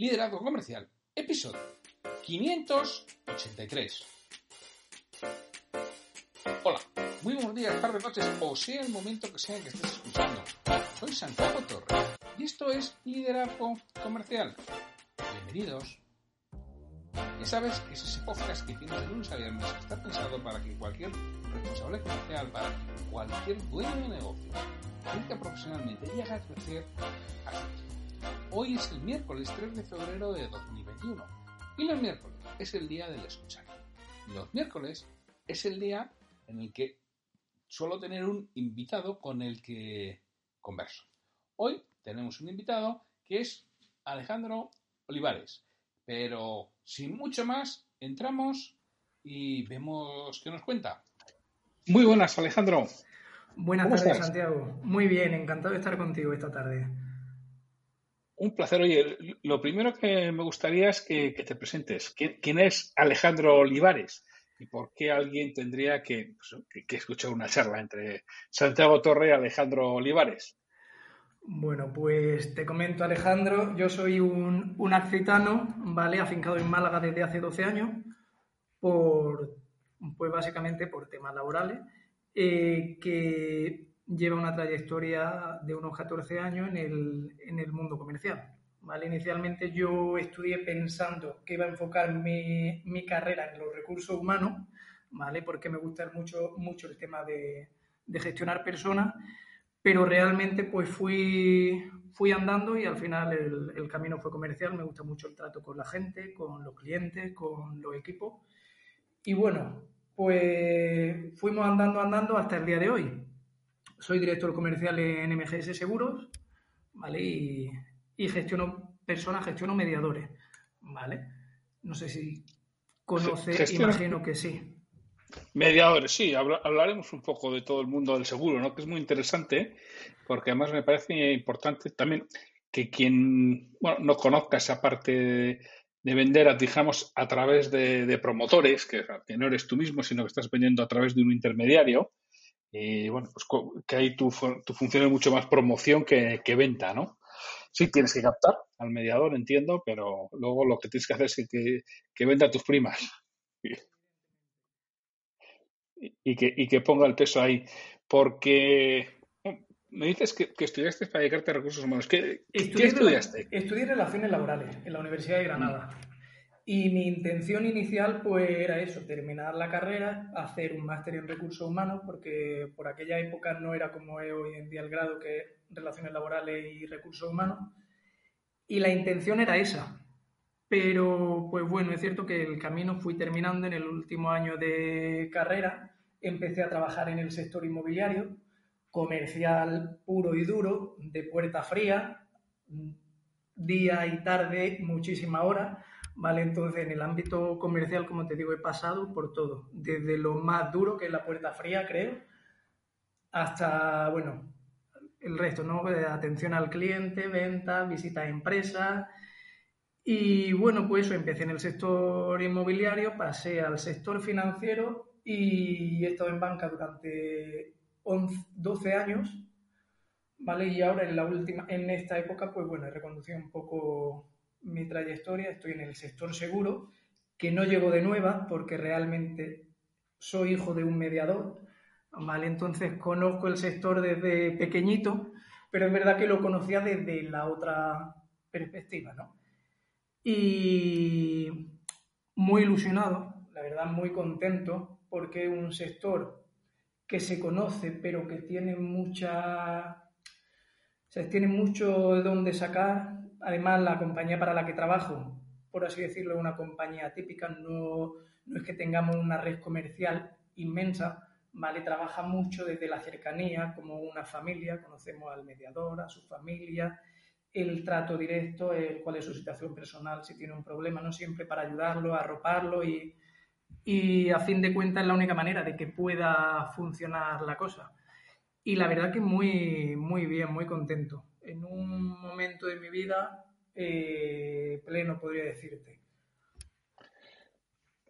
Liderazgo Comercial, episodio 583. Hola, muy buenos días, tardes, noches, o sea el momento que sea que estés escuchando. Soy Santiago Torres y esto es Liderazgo Comercial. Bienvenidos. Ya sabes que es ese podcast que tienes de lunes a viernes está pensado para que cualquier responsable comercial, para cualquier dueño de negocio, crezca profesionalmente y haga crecer a Hoy es el miércoles 3 de febrero de 2021 y los miércoles es el día del escuchar. Los miércoles es el día en el que suelo tener un invitado con el que converso. Hoy tenemos un invitado que es Alejandro Olivares, pero sin mucho más entramos y vemos qué nos cuenta. Muy buenas, Alejandro. Buenas tardes, Santiago. Muy bien, encantado de estar contigo esta tarde. Un placer. Oye, lo primero que me gustaría es que, te presentes. ¿Quién, es Alejandro Olivares? ¿Y por qué alguien tendría que, pues, escuchar una charla entre Santiago Torre y Alejandro Olivares? Bueno, pues te comento, Alejandro. Yo soy un, un accitano, ¿vale? Afincado en Málaga desde hace 12 años, por, pues básicamente por temas laborales, eh, que lleva una trayectoria de unos 14 años en el, en el mundo comercial. ¿vale? Inicialmente yo estudié pensando que iba a enfocar mi, mi carrera en los recursos humanos, ¿vale? porque me gusta mucho, mucho el tema de, de gestionar personas, pero realmente pues fui, fui andando y al final el, el, camino fue comercial, me gusta mucho el trato con la gente, con los clientes, con los equipos. Y bueno, pues fuimos andando, andando hasta el día de hoy soy director comercial en MGS Seguros, ¿vale? Y, gestiono personas, gestiono mediadores, ¿vale? No sé si conoce, imagino que sí. Mediadores, sí, hablaremos un poco de todo el mundo del seguro, ¿no? Que es muy interesante, porque además me parece importante también que quien bueno, no conozca esa parte de, vender, digamos, a través de, promotores, que, que, no eres tú mismo, sino que estás vendiendo a través de un intermediario, y bueno, pues que ahí tu, tu función es mucho más promoción que, venta, ¿no? Sí, tienes que captar al mediador, entiendo, pero luego lo que tienes que hacer es que, que venda a tus primas. Y que, y que ponga el peso ahí. Porque me dices que, estudiaste para dedicarte a recursos humanos. ¿Qué, estudiaste? estudié Relaciones Laborales en la Universidad de Granada. Y mi intención inicial pues era eso, terminar la carrera, hacer un máster en recursos humanos, porque por aquella época no era como es hoy en día el grado que es relaciones laborales y recursos humanos. Y la intención era esa. Pero pues bueno, es cierto que el camino fui terminando en el último año de carrera. Empecé a trabajar en el sector inmobiliario, comercial puro y duro, de puerta fría, día y tarde, muchísima hora ¿vale? Entonces, en el ámbito comercial, como te digo, he pasado por todo, desde lo más duro, que es la puerta fría, creo, hasta, bueno, el resto, ¿no? Atención al cliente, venta, visita a empresas. Y bueno, pues eso, empecé en el sector inmobiliario, pasé al sector financiero y he estado en banca durante 12 años, ¿vale? Y ahora en la última, en esta época, pues bueno, he reconducido un poco mi trayectoria, estoy en el sector seguro, que no llego de nueva porque realmente soy hijo de un mediador, ¿vale? Entonces conozco el sector desde pequeñito, pero es verdad que lo conocía desde la otra perspectiva, ¿no? Y muy ilusionado, la verdad muy contento, porque es un sector que se conoce, pero que tiene mucha... O tiene mucho de dónde sacar, Además, la compañía para la que trabajo, por así decirlo, es una compañía típica, no, no es que tengamos una red comercial inmensa, ¿vale? Trabaja mucho desde la cercanía, como una familia, conocemos al mediador, a su familia, el trato directo, el, cuál es su situación personal, si tiene un problema, no siempre para ayudarlo, arroparlo y, y a fin de cuentas es la única manera de que pueda funcionar la cosa. Y la verdad que muy, muy bien, muy contento. En un momento de mi vida eh, pleno, podría decirte.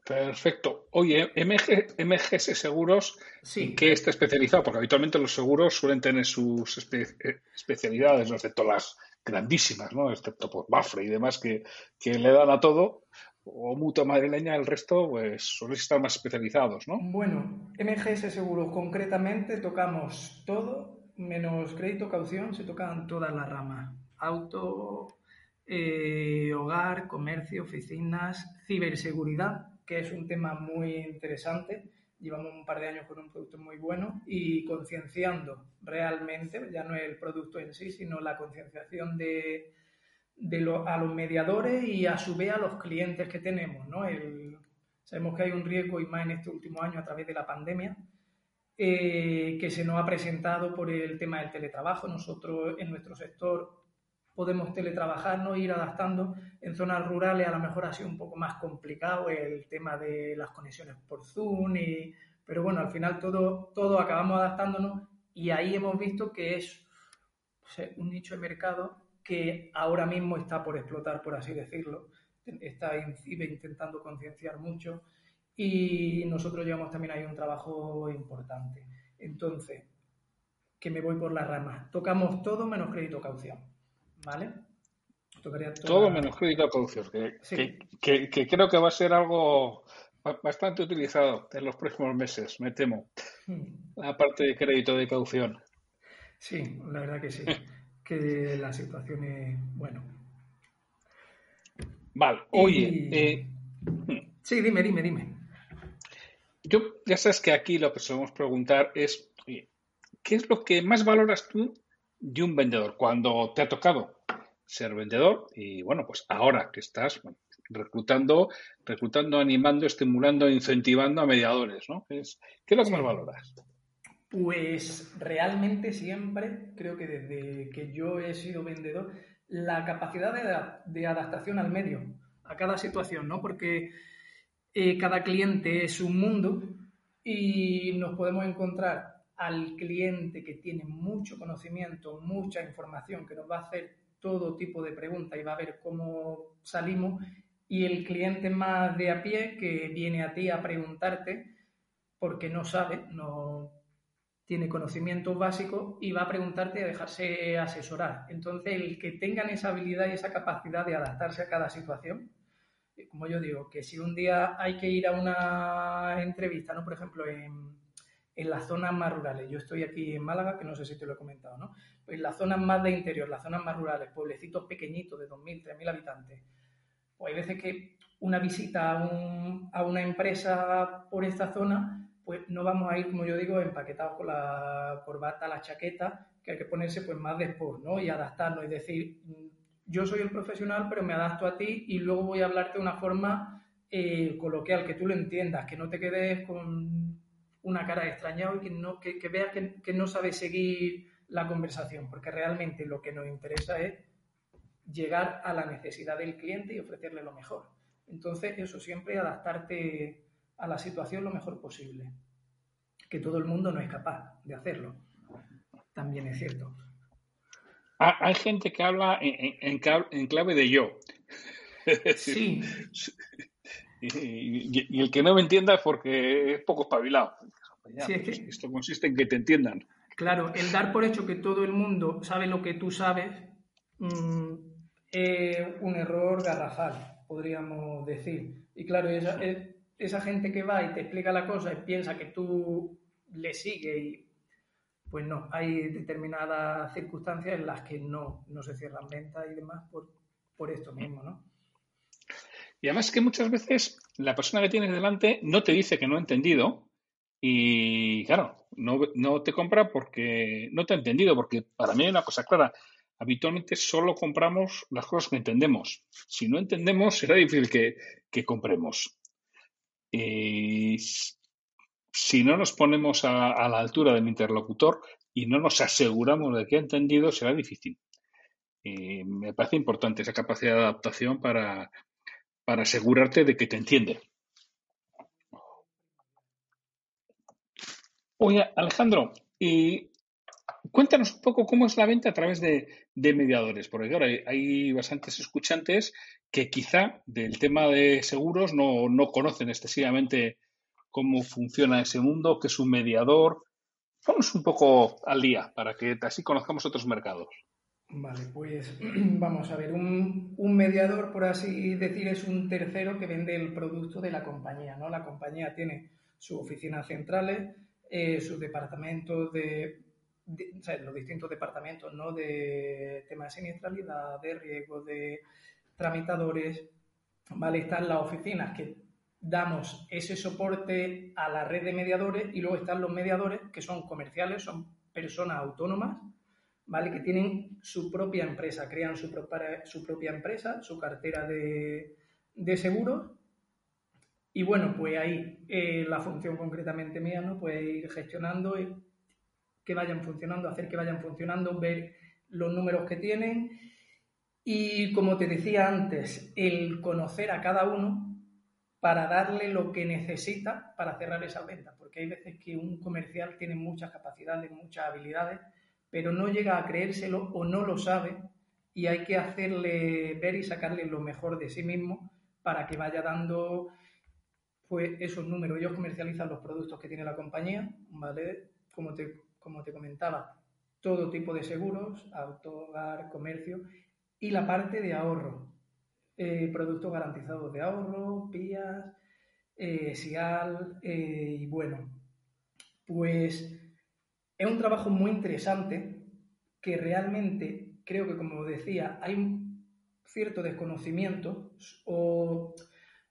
Perfecto. Oye, MG, MGS Seguros, sí. qué está especializado? Porque habitualmente los seguros suelen tener sus especialidades, no excepto las grandísimas, ¿no? Excepto por Bafre y demás, que, que le dan a todo o mutua madrileña, el resto pues suelen estar más especializados, ¿no? Bueno, MGS Seguros concretamente tocamos todo, menos crédito, caución, se tocan todas las ramas. Auto, eh, hogar, comercio, oficinas, ciberseguridad, que es un tema muy interesante. Llevamos un par de años con un producto muy bueno y concienciando realmente, ya no el producto en sí, sino la concienciación de, a los mediadores y a su vez a los clientes que tenemos. ¿no? sabemos que hay un riesgo, y más en este último año a través de la pandemia, eh, que se nos ha presentado por el tema del teletrabajo. Nosotros en nuestro sector podemos teletrabajar, ¿no? ir adaptando. En zonas rurales a lo mejor ha sido un poco más complicado el tema de las conexiones por Zoom, y, pero bueno, al final todo, todo acabamos adaptándonos y ahí hemos visto que es un nicho de mercado que ahora mismo está por explotar, por así decirlo. Está intentando concienciar mucho y nosotros llevamos también ahí un trabajo importante. Entonces, que me voy por las ramas. Tocamos todo menos crédito caución, ¿vale? Todo menos crédito caución, que, que, creo que va a ser algo bastante utilizado en los próximos meses, me temo. Hmm. La parte de crédito de caución. Sí, la verdad que sí. que la situación es, bueno. Vale, oye. Eh, sí, dime, dime, dime. Yo, ya sabes que aquí lo que solemos preguntar es, ¿qué es lo que más valoras tú de un vendedor cuando te ha tocado ser vendedor? Y bueno, pues ahora que estás reclutando, reclutando, animando, estimulando, incentivando a mediadores, ¿no? ¿Qué es, ¿qué es lo que más valoras? Pues realmente siempre, creo que desde que yo he sido vendedor, la capacidad de, adaptación al medio, a cada situación, ¿no? Porque eh, cada cliente es un mundo y nos podemos encontrar al cliente que tiene mucho conocimiento, mucha información, que nos va a hacer todo tipo de preguntas y va a ver cómo salimos, y el cliente más de a pie que viene a ti a preguntarte porque no sabe, no tiene conocimientos básicos y va a preguntarte a dejarse asesorar. Entonces, el que tengan esa habilidad y esa capacidad de adaptarse a cada situación, como yo digo, que si un día hay que ir a una entrevista, ¿no? Por ejemplo, en, en las zonas más rurales, yo estoy aquí en Málaga, que no sé si te lo he comentado, ¿no? Pues en las zonas más de interior, las zonas más rurales, pueblecitos pequeñitos de 2.000, 3.000 habitantes, pues hay veces que una visita a, un, a una empresa por esta zona pues no vamos a ir, como yo digo, empaquetados con la corbata, la chaqueta, que hay que ponerse pues más después, ¿no? Y adaptarnos y decir, yo soy el profesional, pero me adapto a ti y luego voy a hablarte de una forma eh, coloquial, que tú lo entiendas, que no te quedes con una cara de extrañado y que, no, que, veas que, que no sabes seguir la conversación, porque realmente lo que nos interesa es llegar a la necesidad del cliente y ofrecerle lo mejor. Entonces, eso siempre adaptarte a la situación lo mejor posible. Que todo el mundo no es capaz de hacerlo. También es cierto. Hay gente que habla en, clave de yo. Sí. Y, el que no me entienda es porque es poco espabilado. Esto consiste en que te entiendan. Claro, el dar por hecho que todo el mundo sabe lo que tú sabes mm, es un error garrafal, podríamos decir. Y claro, esa, es, esa gente que va y te explica la cosa y piensa que tú le sigues y pues no, hay determinadas circunstancias en las que no, no se cierran ventas y demás por, por esto mismo, ¿no? Y además que muchas veces la persona que tienes delante no te dice que no ha entendido y claro, no, no te compra porque no te ha entendido, porque para mí hay una cosa clara, habitualmente solo compramos las cosas que entendemos. Si no entendemos, será difícil que, que compremos. Y si no nos ponemos a, la altura del interlocutor y no nos aseguramos de que ha entendido, será difícil. Y me parece importante esa capacidad de adaptación para, para asegurarte de que te entiende. Oye, Alejandro, y cuéntanos un poco cómo es la venta a través de, mediadores, porque claro, hay, bastantes escuchantes que quizá del tema de seguros no, no conocen excesivamente cómo funciona ese mundo, qué es un mediador. Vamos un poco al día para que así conozcamos otros mercados. Vale, pues vamos a ver, un, mediador, por así decir, es un tercero que vende el producto de la compañía, ¿no? La compañía tiene sus oficinas centrales, eh, sus departamentos de, los distintos departamentos, ¿no? De tema de siniestralidad, de riesgo, de tramitadores, ¿vale? Están las oficinas que damos ese soporte a la red de mediadores y luego están los mediadores que son comerciales, son personas autónomas, ¿vale? Que tienen su propia empresa, crean su, su propia empresa, su cartera de, de, seguros. Y bueno, pues ahí eh, la función concretamente mía, ¿no? Pues ir gestionando y que vayan funcionando, hacer que vayan funcionando, ver los números que tienen. Y como te decía antes, el conocer a cada uno para darle lo que necesita para cerrar esa venta, porque hay veces que un comercial tiene muchas capacidades, muchas habilidades, pero no llega a creérselo o no lo sabe y hay que hacerle ver y sacarle lo mejor de sí mismo para que vaya dando pues esos números. Ellos comercializan los productos que tiene la compañía, ¿vale? Como te, como te comentaba, todo tipo de seguros, auto, comercio y la parte de ahorro. Eh, productos garantizados de ahorro, PIAs, eh, SIAL, eh, y bueno, pues es un trabajo muy interesante que realmente creo que, como decía, hay un cierto desconocimiento o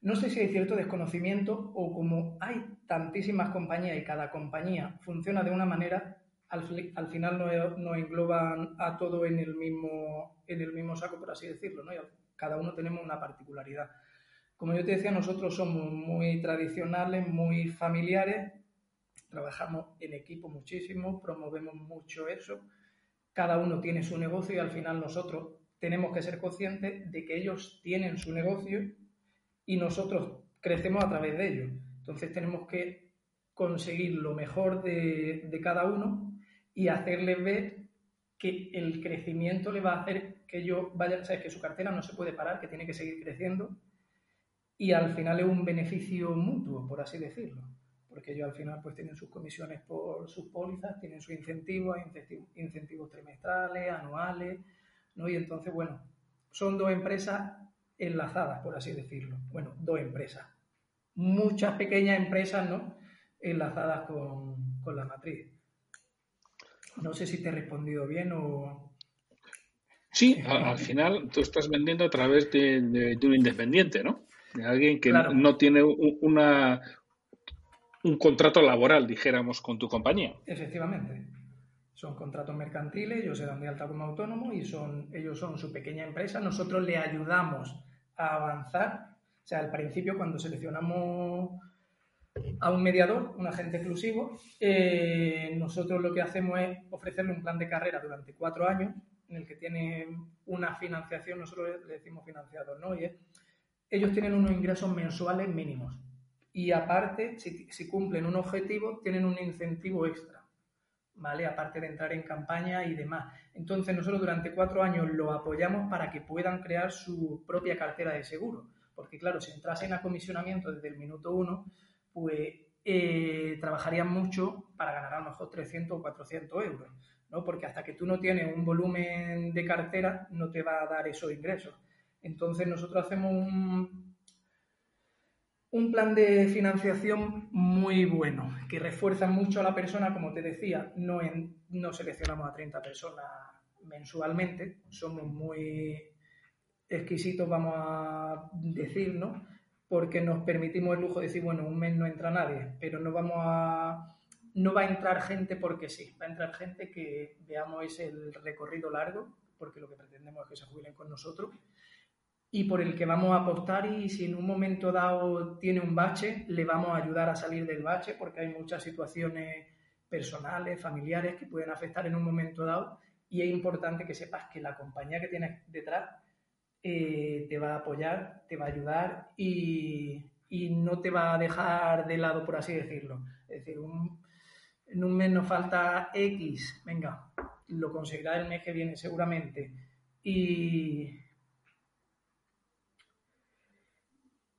no sé si hay cierto desconocimiento o como hay tantísimas compañías y cada compañía funciona de una manera, al, al final no engloban a todo en el mismo en el mismo saco, por así decirlo, ¿no? Cada uno tenemos una particularidad. Como yo te decía, nosotros somos muy tradicionales, muy familiares, trabajamos en equipo muchísimo, promovemos mucho eso, cada uno tiene su negocio y al final nosotros tenemos que ser conscientes de que ellos tienen su negocio y nosotros crecemos a través de ellos. Entonces tenemos que conseguir lo mejor de, de cada uno y hacerles ver que el crecimiento le va a hacer que yo vaya, sabes que su cartera no se puede parar, que tiene que seguir creciendo y al final es un beneficio mutuo, por así decirlo, porque ellos al final pues tienen sus comisiones por sus pólizas, tienen sus incentivos, incentivos, trimestrales, anuales, ¿no? Y entonces, bueno, son dos empresas enlazadas, por así decirlo. Bueno, dos empresas. Muchas pequeñas empresas, ¿no? Enlazadas con, con la matriz. No sé si te he respondido bien o... Sí, al, final tú estás vendiendo a través de, un independiente, ¿no? De alguien que no tiene una, un contrato laboral, dijéramos, con tu compañía. Efectivamente. Son contratos mercantiles, ellos se dan de alta como autónomo y son, ellos son su pequeña empresa. Nosotros le ayudamos a avanzar. O sea, al principio cuando seleccionamos a un mediador, un agente exclusivo. Eh, nosotros lo que hacemos es ofrecerle un plan de carrera durante cuatro años en el que tiene una financiación, nosotros le decimos financiador, ¿no? Y ellos tienen unos ingresos mensuales mínimos y aparte, si, si, cumplen un objetivo, tienen un incentivo extra, ¿vale? Aparte de entrar en campaña y demás. Entonces nosotros durante cuatro años lo apoyamos para que puedan crear su propia cartera de seguro, porque claro, si entrasen a comisionamiento desde el minuto uno, pues eh, trabajarían mucho para ganar a lo mejor 300 o 400 euros, ¿no? Porque hasta que tú no tienes un volumen de cartera, no te va a dar esos ingresos. Entonces nosotros hacemos un, un plan de financiación muy bueno, que refuerza mucho a la persona, como te decía, no, no seleccionamos a 30 personas mensualmente, somos muy exquisitos, vamos a decir, ¿no? porque nos permitimos el lujo de decir, bueno, un mes no entra nadie, pero no vamos a no va a entrar gente porque sí, va a entrar gente que veamos el recorrido largo, porque lo que pretendemos es que se jubilen con nosotros, y por el que vamos a apostar y si en un momento dado tiene un bache, le vamos a ayudar a salir del bache, porque hay muchas situaciones personales, familiares que pueden afectar en un momento dado y es importante que sepas que la compañía que tienes detrás eh, te va a apoyar, te va a ayudar y, no te va a dejar de lado, por así decirlo. Es decir, en un mes nos falta X, venga, lo conseguirá el mes que viene seguramente. Y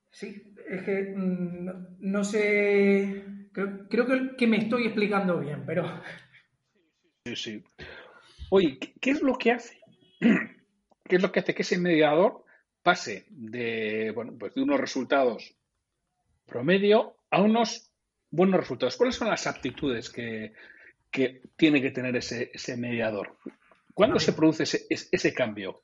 sí, es que mm, no sé, creo, que, me estoy explicando bien, pero... Sí, sí. Oye, ¿qué es lo que hace? ¿Qué es lo que hace que ese mediador pase de, bueno, pues de unos resultados promedio a unos buenos resultados? ¿Cuáles son las aptitudes que, tiene que tener ese, mediador? ¿Cuándo se produce ese, ese, cambio?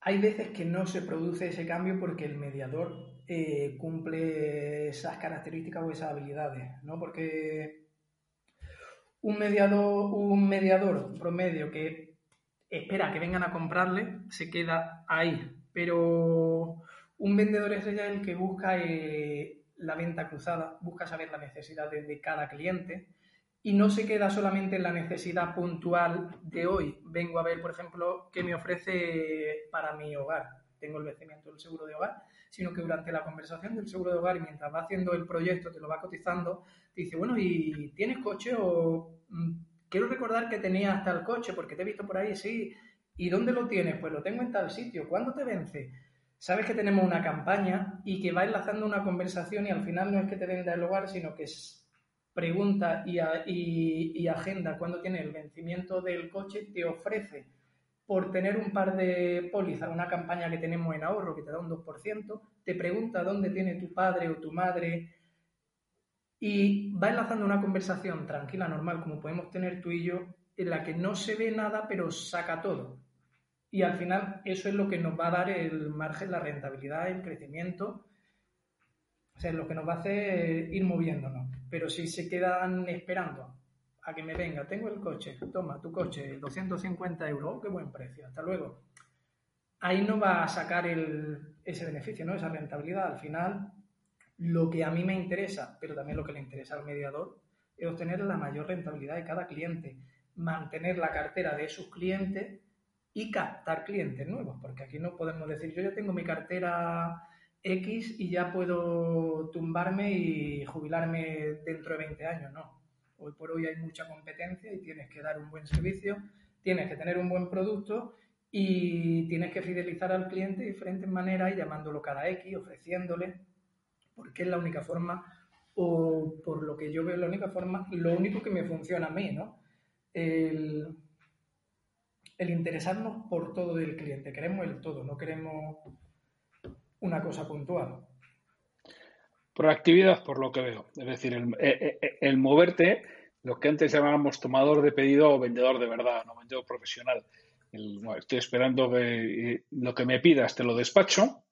Hay veces que no se produce ese cambio porque el mediador eh, cumple esas características o esas habilidades, ¿no? Porque un mediador, un mediador promedio que espera que vengan a comprarle, se queda ahí. Pero un vendedor es el que busca eh, la venta cruzada, busca saber las necesidades de cada cliente y no se queda solamente en la necesidad puntual de hoy. Vengo a ver, por ejemplo, qué me ofrece para mi hogar. Tengo el vencimiento del seguro de hogar, sino que durante la conversación del seguro de hogar y mientras va haciendo el proyecto, te lo va cotizando, te dice, bueno, ¿y tienes coche o mm, quiero recordar que tenía hasta el coche, porque te he visto por ahí, sí. ¿Y dónde lo tienes? Pues lo tengo en tal sitio. ¿Cuándo te vence? Sabes que tenemos una campaña y que va enlazando una conversación y al final no es que te venda el hogar, sino que es pregunta y, y, agenda cuándo tiene el vencimiento del coche, te ofrece por tener un par de pólizas, una campaña que tenemos en ahorro que te da un 2%, te pregunta dónde tiene tu padre o tu madre y va enlazando una conversación tranquila, normal, como podemos tener tú y yo, en la que no se ve nada, pero saca todo. Y al final eso es lo que nos va a dar el margen, la rentabilidad, el crecimiento. O sea, lo que nos va a hacer ir moviéndonos. Pero si se quedan esperando a que me venga, tengo el coche, toma tu coche, 250 euros, oh, qué buen precio, hasta luego. Ahí no va a sacar ese beneficio, ¿no? Esa rentabilidad. Al final lo que a mí me interesa, pero también lo que le interesa al mediador, es obtener la mayor rentabilidad de cada cliente, mantener la cartera de sus clientes y captar clientes nuevos, porque aquí no podemos decir, yo ya tengo mi cartera X y ya puedo tumbarme y jubilarme dentro de 20 años, no. Hoy por hoy hay mucha competencia y tienes que dar un buen servicio, tienes que tener un buen producto y tienes que fidelizar al cliente de diferentes maneras y llamándolo cada X, ofreciéndole porque es la única forma, o por lo que yo veo, la única forma, lo único que me funciona a mí, ¿no? Interesarnos por todo del cliente. Queremos el todo, no queremos una cosa puntual. Proactividad, por lo que veo. Es decir, el, eh, eh, el, moverte, lo que antes llamábamos tomador de pedido o vendedor de verdad, no vendedor profesional. estoy esperando que eh, lo que me pidas te lo despacho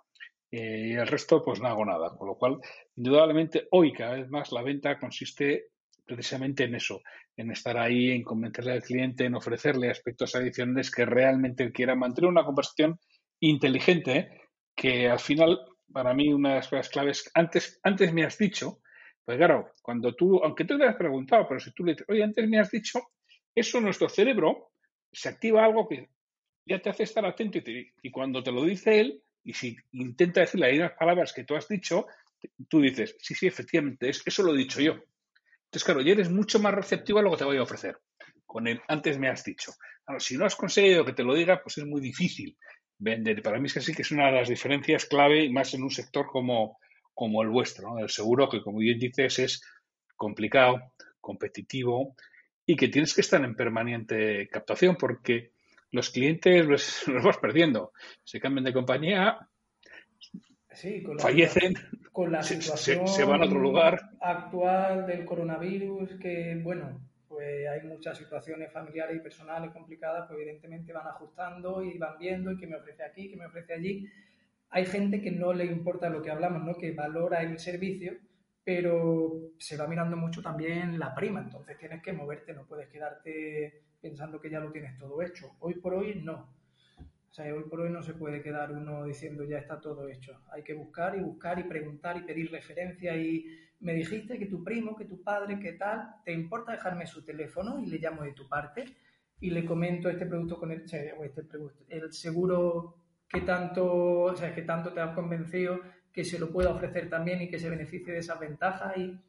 eh, y el resto pues no hago nada. Con lo cual, indudablemente, hoy cada vez más la venta consiste precisamente en eso, en estar ahí, en convencerle al cliente, en ofrecerle aspectos adicionales que realmente quiera mantener una conversación inteligente, que al final, para mí, una de las cosas claves, antes, antes me has dicho, pues claro, cuando tú, aunque tú te has preguntado, pero si tú le dices, oye, antes me has dicho, eso nuestro cerebro se activa algo que ya te hace estar atento y, y cuando te lo dice él, y si intenta decir las mismas palabras que tú has dicho, tú dices, sí, sí, efectivamente, eso lo he dicho yo. Entonces, claro, ya eres mucho más receptivo a lo que te voy a ofrecer. Con el antes me has dicho. si no has conseguido que te lo diga, pues es muy difícil vender. Para mí es que sí que es una de las diferencias clave, más en un sector como, el vuestro, ¿no? el seguro, que como bien dices es complicado, competitivo y que tienes que estar en permanente captación porque los clientes los, vas perdiendo. Se cambian de compañía, fallecen, con la situación se, van a otro lugar. actual del coronavirus, que bueno, pues hay muchas situaciones familiares y personales complicadas, pues evidentemente van ajustando y van viendo y que me ofrece aquí, que me ofrece allí. Hay gente que no le importa lo que hablamos, ¿no? que valora el servicio, pero se va mirando mucho también la prima, entonces tienes que moverte, no puedes quedarte pensando que ya lo tienes todo hecho. Hoy por hoy no. Sea, hoy por hoy no se puede quedar uno diciendo ya está todo hecho. Hay que buscar y buscar y preguntar y pedir referencia y me dijiste que tu primo, que tu padre, que tal, ¿te importa dejarme su teléfono y le llamo de tu parte? y le comento este producto con el, este producto, el seguro que tanto, o sea, que tanto te has convencido que se lo pueda ofrecer también y que se beneficie de esas ventajas y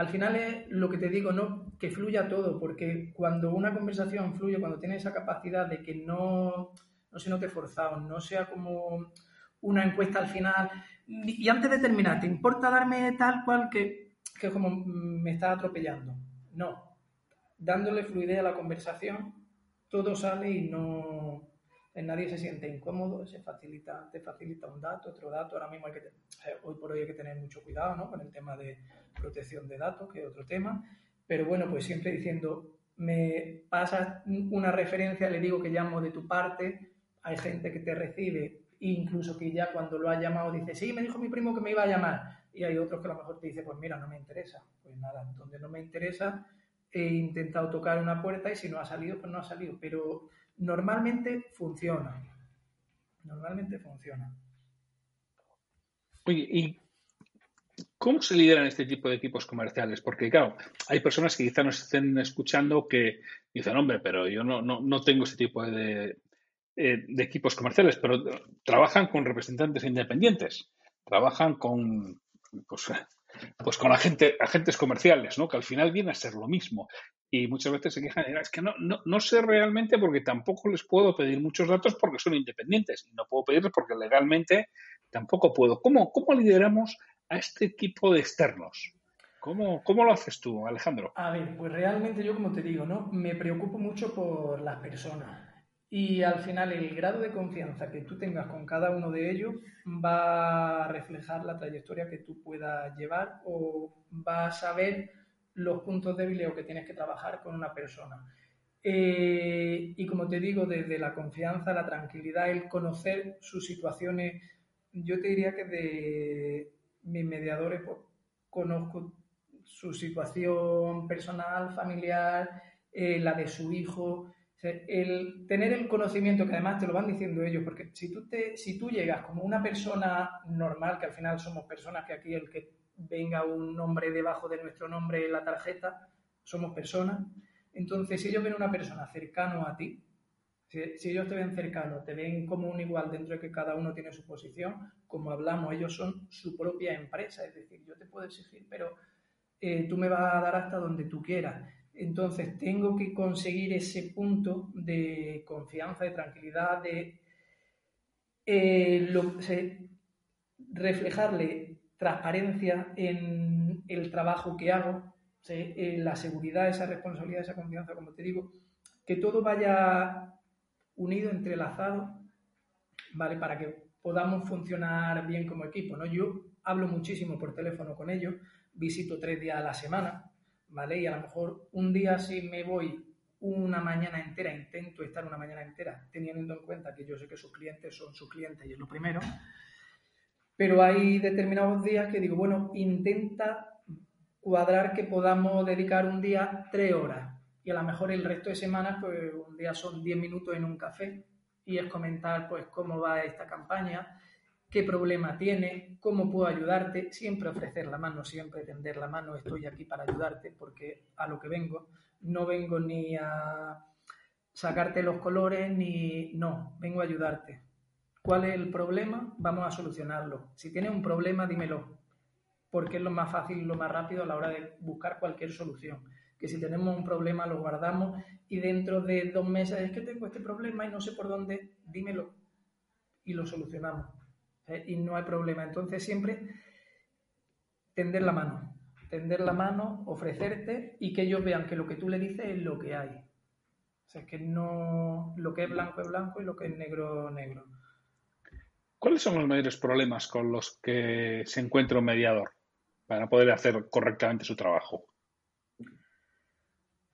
al final es lo que te digo, no que fluya todo, porque cuando una conversación fluye, cuando tienes esa capacidad de que no, no se note forzado, no sea como una encuesta al final, y antes de terminar, ¿te importa darme tal cual que, que como me está atropellando? No, dándole fluidez a la conversación, todo sale y no, nadie se siente incómodo, se facilita, te facilita un dato, otro dato. Ahora mismo hay que, hoy por hoy hay que tener mucho cuidado ¿no? con el tema de protección de datos, que es otro tema. Pero bueno, pues siempre diciendo, me pasas una referencia, le digo que llamo de tu parte, hay gente que te recibe, incluso que ya cuando lo ha llamado dice, sí, me dijo mi primo que me iba a llamar. Y hay otros que a lo mejor te dice, pues mira, no me interesa. Pues nada, donde no me interesa, he intentado tocar una puerta y si no ha salido, pues no ha salido. Pero normalmente funciona. Normalmente funciona. Oye, ¿y cómo se lideran este tipo de equipos comerciales? Porque, claro, hay personas que quizá nos estén escuchando que dicen, hombre, pero yo no, no, tengo ese tipo de, eh, de equipos comerciales, pero trabajan con representantes independientes, trabajan con, pues, pues con agentes comerciales, ¿no? Que al final viene a ser lo mismo y muchas veces se quejan, es que no, no, no, sé realmente porque tampoco les puedo pedir muchos datos porque son independientes y no puedo pedirles porque legalmente tampoco puedo. ¿Cómo, cómo lideramos a este tipo de externos? ¿Cómo, ¿Cómo lo haces tú, Alejandro? A ver, pues realmente yo, como te digo, ¿no? Me preocupo mucho por las personas. Y al final el grado de confianza que tú tengas con cada uno de ellos va a reflejar la trayectoria que tú puedas llevar o va a saber los puntos débiles o que tienes que trabajar con una persona. Eh, y como te digo, desde la confianza, la tranquilidad, el conocer sus situaciones, yo te diría que de mis mediadores pues, conozco su situación personal, familiar, eh, la de su hijo, el tener el conocimiento, que además te lo van diciendo ellos, porque si tú, te, si tú llegas como una persona normal, que al final somos personas que aquí el que venga un nombre debajo de nuestro nombre en la tarjeta, somos personas. Entonces, si ellos ven una persona cercano a ti, si, ellos te ven cercano, te ven como un igual dentro de que cada uno tiene su posición, como hablamos, ellos son su propia empresa, es decir, yo te puedo exigir, pero eh, tú me vas a dar hasta donde tú quieras. Entonces, tengo que conseguir ese punto de confianza, de tranquilidad, de eh, reflejarle transparencia en el trabajo que hago, en la seguridad, esa responsabilidad, esa confianza, como te digo, que todo vaya unido, entrelazado, ¿vale? Para que podamos funcionar bien como equipo, ¿no? Yo hablo muchísimo por teléfono con ellos, visito tres días a la semana, ¿vale? Y a lo mejor un día si me voy una mañana entera, intento estar una mañana entera, teniendo en cuenta que yo sé que sus clientes son sus clientes y es lo primero, pero hay determinados días que digo, bueno, intenta cuadrar que podamos dedicar un día tres horas y a lo mejor el resto de semanas, pues un día son diez minutos en un café y es comentar pues cómo va esta campaña, qué problema tiene, cómo puedo ayudarte, siempre ofrecer la mano, siempre tender la mano, estoy aquí para ayudarte porque a lo que vengo, no vengo ni a sacarte los colores ni no, vengo a ayudarte. ¿Cuál es el problema? Vamos a solucionarlo. Si tienes un problema, dímelo, porque es lo más fácil y lo más rápido a la hora de buscar cualquier solución. Que si tenemos un problema, lo guardamos y dentro de dos meses es que tengo este problema y no sé por dónde, dímelo y lo solucionamos. ¿Eh? Y no hay problema. Entonces siempre tender la mano, tender la mano, ofrecerte y que ellos vean que lo que tú le dices es lo que hay. O sea, que no lo que es blanco es blanco y lo que es negro es negro. ¿Cuáles son los mayores problemas con los que se encuentra un mediador para poder hacer correctamente su trabajo?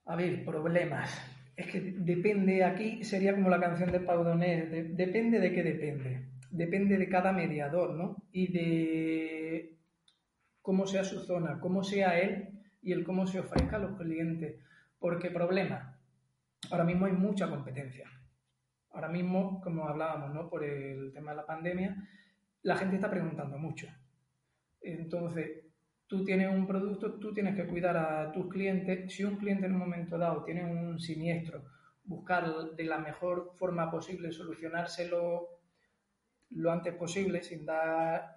A ver, problemas. Es que depende, aquí sería como la canción de Paudoné, depende de qué depende. Depende de cada mediador, ¿no? Y de cómo sea su zona, cómo sea él y el cómo se ofrezca a los clientes. Porque problema, ahora mismo hay mucha competencia. Ahora mismo, como hablábamos, ¿no? Por el tema de la pandemia, la gente está preguntando mucho. Entonces, tú tienes un producto, tú tienes que cuidar a tus clientes. Si un cliente en un momento dado tiene un siniestro, buscar de la mejor forma posible solucionárselo lo antes posible sin dar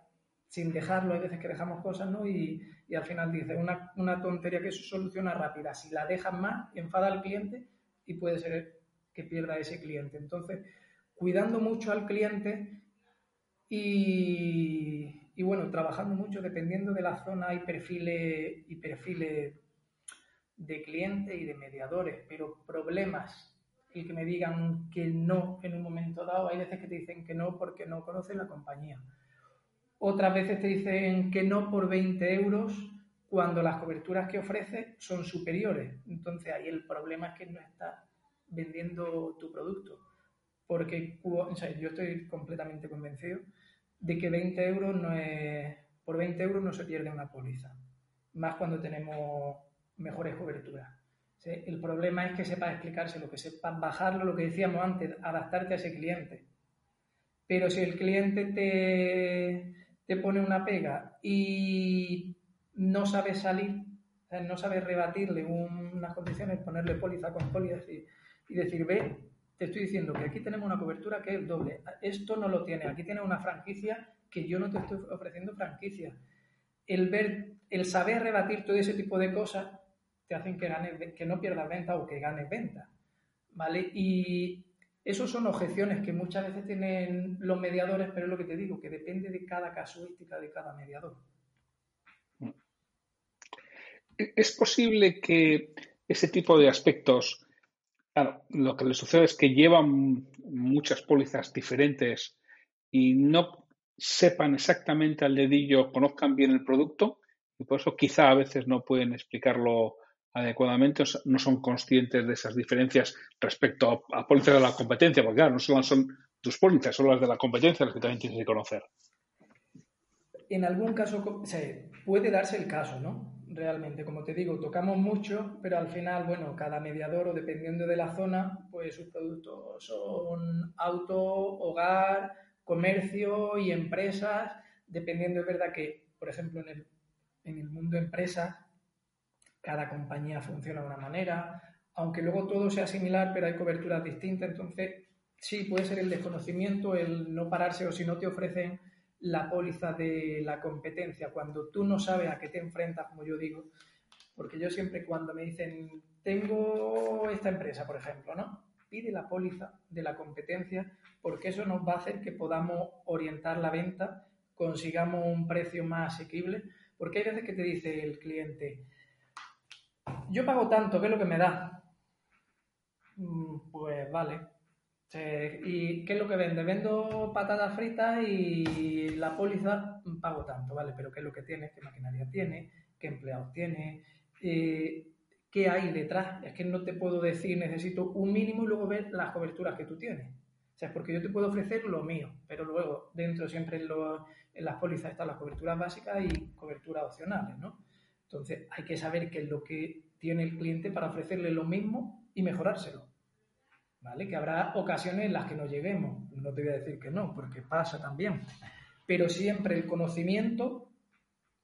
sin dejarlo, hay veces que dejamos cosas, ¿no? Y, al final dice una, una, tontería que se soluciona rápida. Si la dejas más, enfada al cliente y puede ser que pierda ese cliente. Entonces, cuidando mucho al cliente y, y bueno, trabajando mucho dependiendo de la zona hay perfiles y perfiles de clientes y de mediadores, pero problemas y que me digan que no en un momento dado, hay veces que te dicen que no porque no conocen la compañía. Otras veces te dicen que no por 20 euros cuando las coberturas que ofrece son superiores. Entonces ahí el problema es que no estás vendiendo tu producto. Porque yo estoy completamente convencido de que 20 euros no es, por 20 euros no se pierde una póliza, más cuando tenemos mejores coberturas. El problema es que sepas explicárselo, que sepas bajarlo, lo que decíamos antes, adaptarte a ese cliente. Pero si el cliente te, te pone una pega y no sabes salir, no sabes rebatirle unas condiciones, ponerle póliza con póliza y, y decir, ve, te estoy diciendo que aquí tenemos una cobertura que es doble. Esto no lo tiene. Aquí tiene una franquicia que yo no te estoy ofreciendo franquicia. El ver, el saber rebatir todo ese tipo de cosas te hacen que ganes, que no pierdas venta o que ganes venta. ¿Vale? Y esos son objeciones que muchas veces tienen los mediadores, pero es lo que te digo, que depende de cada casuística de cada mediador. ¿Es posible que ese tipo de aspectos Claro, lo que le sucede es que llevan muchas pólizas diferentes y no sepan exactamente al dedillo, conozcan bien el producto y por eso quizá a veces no pueden explicarlo adecuadamente, no son conscientes de esas diferencias respecto a, pólizas de la competencia, porque claro, no solo son tus pólizas, son las de la competencia las que también tienes que conocer. En algún caso, puede darse el caso, ¿no? realmente. Como te digo, tocamos mucho, pero al final, bueno, cada mediador o dependiendo de la zona, pues sus productos son auto, hogar, comercio y empresas, dependiendo, es verdad que, por ejemplo, en el, en el mundo empresas, cada compañía funciona de una manera, aunque luego todo sea similar, pero hay coberturas distintas, entonces sí, puede ser el desconocimiento, el no pararse o si no te ofrecen la póliza de la competencia, cuando tú no sabes a qué te enfrentas, como yo digo, porque yo siempre cuando me dicen, tengo esta empresa, por ejemplo, ¿no? Pide la póliza de la competencia porque eso nos va a hacer que podamos orientar la venta, consigamos un precio más asequible, porque hay veces que te dice el cliente, yo pago tanto, ¿qué es lo que me da? Mm, pues vale, ¿Y qué es lo que vende? Vendo patatas fritas y la póliza pago tanto, ¿vale? Pero ¿qué es lo que tiene? ¿Qué maquinaria tiene? ¿Qué empleados tiene? Eh, ¿Qué hay detrás? Es que no te puedo decir, necesito un mínimo y luego ver las coberturas que tú tienes. O sea, es porque yo te puedo ofrecer lo mío, pero luego dentro siempre en, en las pólizas están las coberturas básicas y coberturas opcionales, ¿no? Entonces hay que saber qué es lo que tiene el cliente para ofrecerle lo mismo y mejorárselo. ¿vale? Que habrá ocasiones en las que no lleguemos. No te voy a decir que no, porque pasa también. Pero siempre el conocimiento,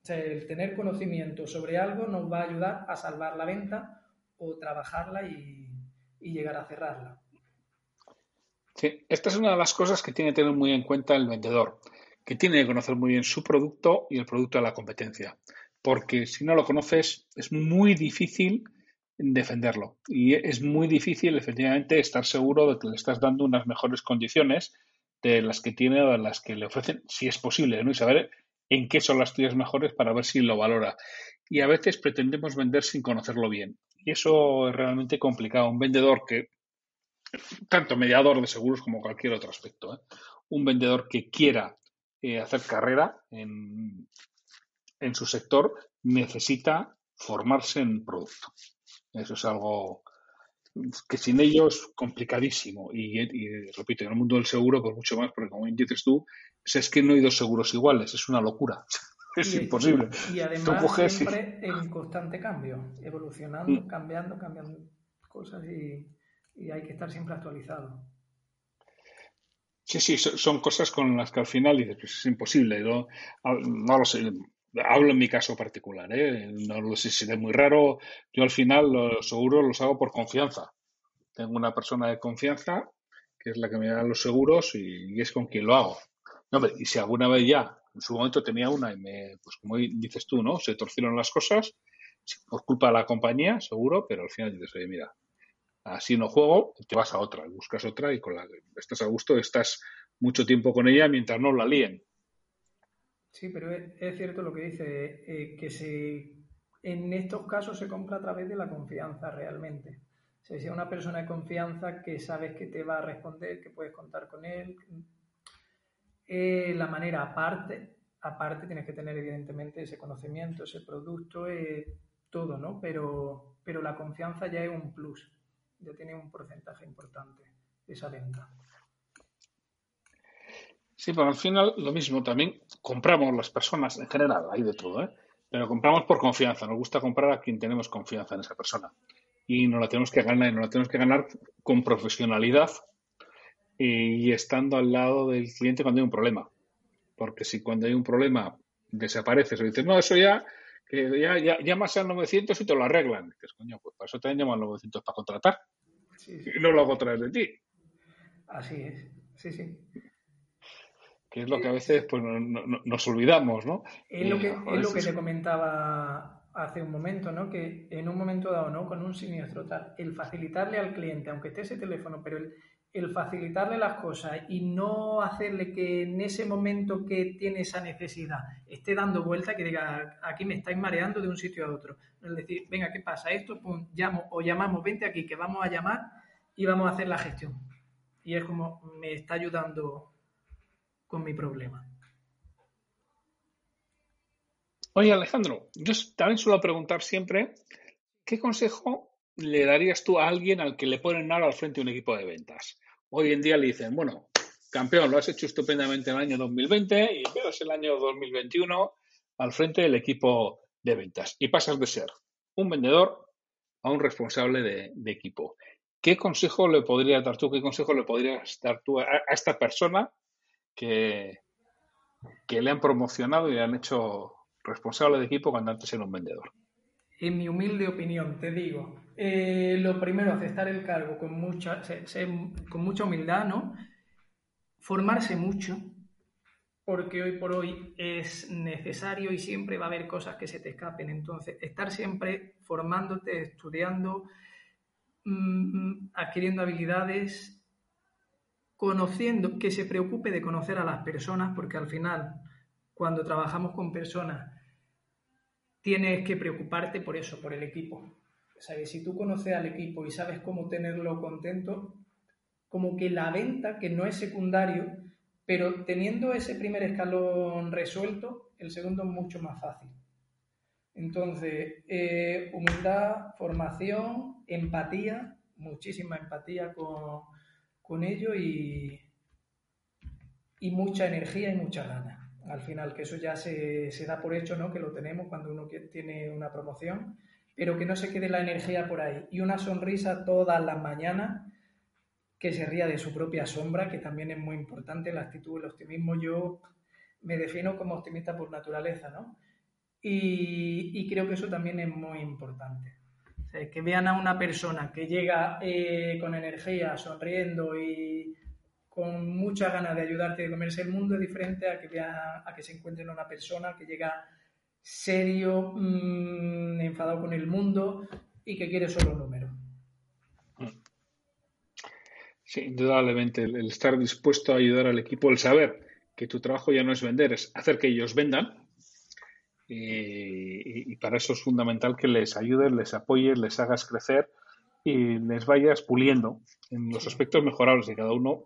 el tener conocimiento sobre algo nos va a ayudar a salvar la venta o trabajarla y, llegar a cerrarla. Sí, esta es una de las cosas que tiene que tener muy en cuenta el vendedor, que tiene que conocer muy bien su producto y el producto de la competencia. Porque si no lo conoces, es muy difícil defenderlo. Y es muy difícil, efectivamente, estar seguro de que le estás dando unas mejores condiciones de las que tiene o de las que le ofrecen, si es posible, ¿no? Y saber en qué son las tuyas mejores para ver si lo valora. Y a veces pretendemos vender sin conocerlo bien. Y eso es realmente complicado. Un vendedor que, tanto mediador de seguros como cualquier otro aspecto, ¿eh? un vendedor que quiera eh, hacer carrera en, en su sector necesita formarse en producto. Eso es algo que sin ellos complicadísimo. Y, repito, en el mundo del seguro, pues mucho más, porque como dices tú, es que no hay dos seguros iguales, es una locura. Es imposible. Y, además siempre en constante cambio, evolucionando, mm. cambiando, cambiando cosas y, hay que estar siempre actualizado. Sí, sí, son cosas con las que al final dices, pues es imposible. No, no lo sé hablo en mi caso particular, ¿eh? no lo sé si es muy raro. Yo al final los seguros los hago por confianza. Tengo una persona de confianza que es la que me da los seguros y, es con quien lo hago. y si alguna vez ya, en su momento tenía una y me, pues como dices tú, ¿no? Se torcieron las cosas por culpa de la compañía, seguro, pero al final dices, oye, mira, así no juego, te vas a otra, buscas otra y con la estás a gusto, estás mucho tiempo con ella mientras no la líen. Sí, pero es, cierto lo que dice, eh, que se, en estos casos se compra a través de la confianza realmente. O sea, si es una persona de confianza que sabes que te va a responder, que puedes contar con él. Eh, la manera aparte, aparte tienes que tener evidentemente ese conocimiento, ese producto, eh, todo, ¿no? Pero, pero la confianza ya es un plus, ya tiene un porcentaje importante esa venta. Sí, pero al final lo mismo, también compramos las personas en general, hay de todo, ¿eh? pero compramos por confianza, nos gusta comprar a quien tenemos confianza en esa persona y no la tenemos que ganar y no la tenemos que ganar con profesionalidad y estando al lado del cliente cuando hay un problema. Porque si cuando hay un problema desapareces o dices, no, eso ya, que ya, ya llamas al 900 y te lo arreglan. Dices, coño, pues para eso te han llamado al 900 para contratar. Y no lo hago a través de ti. Así es, sí, sí que es lo que a veces pues, nos olvidamos, ¿no? Es lo que, es lo que te comentaba hace un momento, ¿no? Que en un momento dado, ¿no? Con un siniestro tal, el facilitarle al cliente, aunque esté ese teléfono, pero el, facilitarle las cosas y no hacerle que en ese momento que tiene esa necesidad esté dando vuelta, que diga, aquí me estáis mareando de un sitio a otro. Es decir, venga, ¿qué pasa? Esto, pum, llamo o llamamos, vente aquí, que vamos a llamar y vamos a hacer la gestión. Y es como me está ayudando con mi problema. Oye, Alejandro, yo también suelo preguntar siempre, ¿qué consejo le darías tú a alguien al que le ponen ahora al frente de un equipo de ventas? Hoy en día le dicen, bueno, campeón, lo has hecho estupendamente en el año 2020 y veas el año 2021 al frente del equipo de ventas y pasas de ser un vendedor a un responsable de, equipo. ¿Qué consejo le podrías dar tú? ¿Qué consejo le podrías dar tú a esta persona que, que le han promocionado y le han hecho responsable de equipo cuando antes era un vendedor. En mi humilde opinión, te digo, eh, lo primero, aceptar el cargo con mucha, con mucha humildad, ¿no? Formarse mucho, porque hoy por hoy es necesario y siempre va a haber cosas que se te escapen. Entonces, estar siempre formándote, estudiando, mm, mm, adquiriendo habilidades conociendo, que se preocupe de conocer a las personas, porque al final, cuando trabajamos con personas, tienes que preocuparte por eso, por el equipo. Sea, si tú conoces al equipo y sabes cómo tenerlo contento, como que la venta, que no es secundario, pero teniendo ese primer escalón resuelto, el segundo es mucho más fácil. Entonces, eh, humildad, formación, empatía, muchísima empatía con, con ello y, y mucha energía y mucha ganas. Al final, que eso ya se, se, da por hecho, ¿no? Que lo tenemos cuando uno tiene una promoción, pero que no se quede la energía por ahí. Y una sonrisa todas las mañanas, que se ría de su propia sombra, que también es muy importante, la actitud, el optimismo. Yo me defino como optimista por naturaleza, ¿no? Y, y creo que eso también es muy importante que vean a una persona que llega eh, con energía, sonriendo y con mucha ganas de ayudarte de comerse el mundo es diferente a que, vea, a que se encuentren una persona que llega serio, mm, enfadado con el mundo y que quiere solo un número. Sí, indudablemente, el estar dispuesto a ayudar al equipo, el saber que tu trabajo ya no es vender, es hacer que ellos vendan, y, para eso es fundamental que les ayudes, les apoyes, les hagas crecer y les vayas puliendo en los aspectos mejorables de cada uno.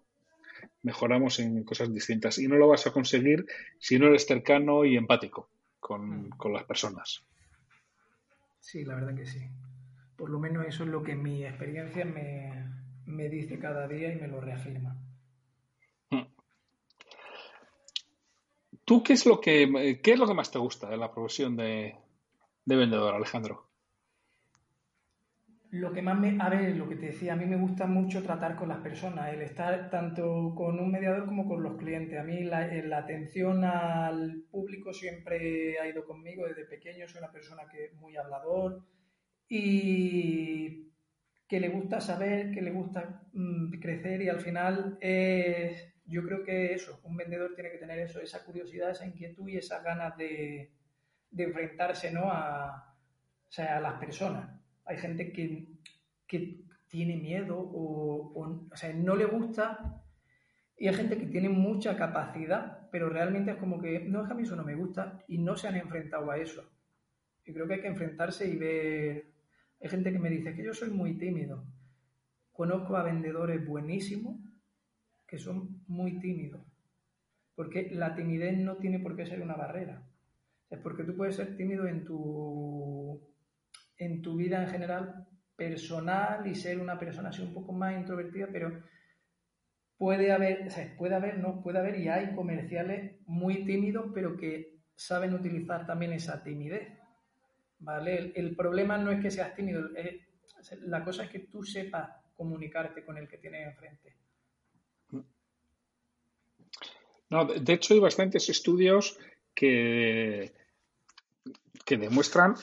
Mejoramos en cosas distintas y no lo vas a conseguir si no eres cercano y empático con, mm. las personas. Sí, la verdad que sí. Por lo menos eso es lo que mi experiencia me, me dice cada día y me lo reafirma. ¿Tú qué es lo que qué es lo que más te gusta de la profesión de, vendedor, Alejandro? Lo que más me, a ver, lo que te decía, a mí me gusta mucho tratar con las personas, el estar tanto con un mediador como con los clientes. A mí la, la atención al público siempre ha ido conmigo desde pequeño, soy una persona que es muy hablador y que le gusta saber, que le gusta mm, crecer y al final es, yo creo que eso, un vendedor tiene que tener eso, esa curiosidad, esa inquietud y esas ganas de, de enfrentarse ¿no? a, o sea, a las personas hay gente que, tiene miedo o, o, sea, no le gusta y hay gente que tiene mucha capacidad, pero realmente es como que, no, es que a mí eso no me gusta y no se han enfrentado a eso. Y creo que hay que enfrentarse y ver... Hay gente que me dice que yo soy muy tímido. Conozco a vendedores buenísimos que son muy tímidos. Porque la timidez no tiene por qué ser una barrera. Es porque tú puedes ser tímido en tu en tu vida en general personal y ser una persona así un poco más introvertida, pero puede haber, o sea, puede haber, no, puede haber y hay comerciales muy tímidos, pero que saben utilizar también esa timidez. ¿Vale? El, problema no es que seas tímido, la cosa es que tú sepas comunicarte con el que tienes enfrente. No, de hecho hay bastantes estudios que, que demuestran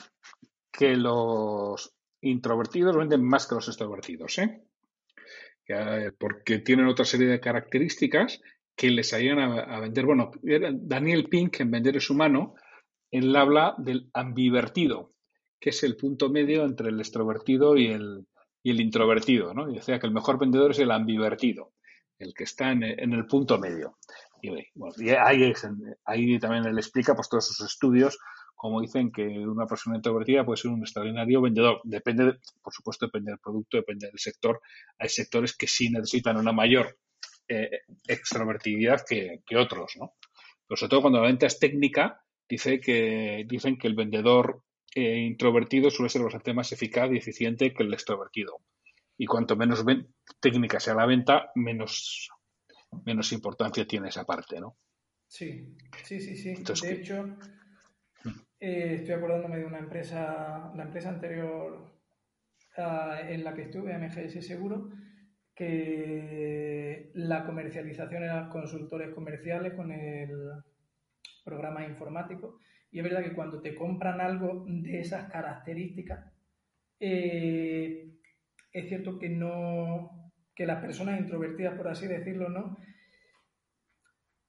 que los introvertidos venden más que los extrovertidos, ¿eh? ¿eh? porque tienen otra serie de características que les ayudan a, vender. Bueno, Daniel Pink en Vender es humano, él habla del ambivertido, que es el punto medio entre el extrovertido y el, el introvertido, ¿no? Y decía que el mejor vendedor es el ambivertido, el que está en, el punto medio. Y, bueno, ahí, ahí, también él explica pues, todos sus estudios como dicen que una persona introvertida puede ser un extraordinario vendedor. Depende, por supuesto, depende del producto, depende del sector. Hay sectores que sí necesitan una mayor eh, extrovertividad que, otros, ¿no? Pero sobre todo cuando la venta es técnica, dice que, dicen que el vendedor eh, introvertido suele ser bastante más eficaz y eficiente que el extrovertido. Y cuanto menos técnica sea la venta, menos, menos importancia tiene esa parte, ¿no? Sí, sí, sí, sí. de hecho, eh, estoy acordándome de una empresa, la empresa anterior en la que estuve, MGS Seguro, que la comercialización era consultores comerciales con el programa informático. Y es verdad que cuando te compran algo de esas características, eh, es cierto que no que las personas introvertidas, por así decirlo, ¿no?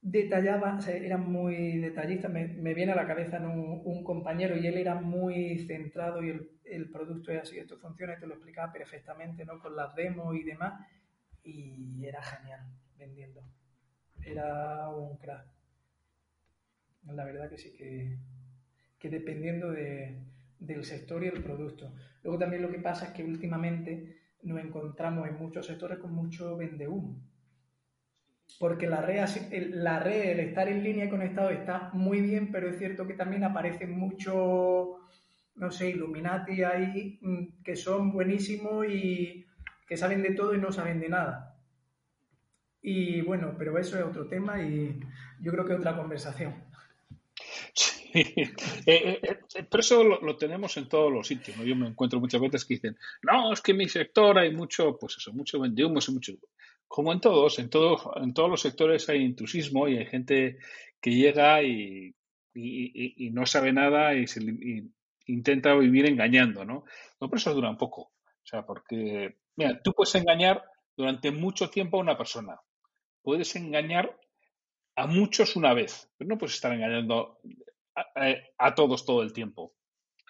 detallaba, era muy detallista, me, viene a la cabeza un, compañero y él era muy centrado y el, producto es así, esto funciona y te lo explicaba perfectamente, ¿no? Con las demos y demás, y era genial vendiendo. Era un crack. La verdad que sí que, que dependiendo de, del sector y el producto. Luego también lo que pasa es que últimamente nos encontramos en muchos sectores con mucho vende humo porque la red, la red, el estar en línea conectado está muy bien, pero es cierto que también aparecen muchos, no sé, Illuminati ahí mm, que son buenísimos y que saben de todo y no saben de nada. Y bueno, pero eso es otro tema y yo creo que otra conversación. Eh, eh, eh, eso lo, tenemos en todos los sitios. Yo me encuentro muchas veces que dicen, no, es que en mi sector hay mucho, pues eso, mucho vendehumos y mucho como en todos, en, todo, en todos los sectores hay intrusismo y hay gente que llega y, no sabe nada y, se, intenta vivir engañando, ¿no? No, pero eso dura un poco. O sea, porque, mira, tú puedes engañar durante mucho tiempo a una persona. Puedes engañar a muchos una vez, pero no puedes estar engañando a, todos todo el tiempo.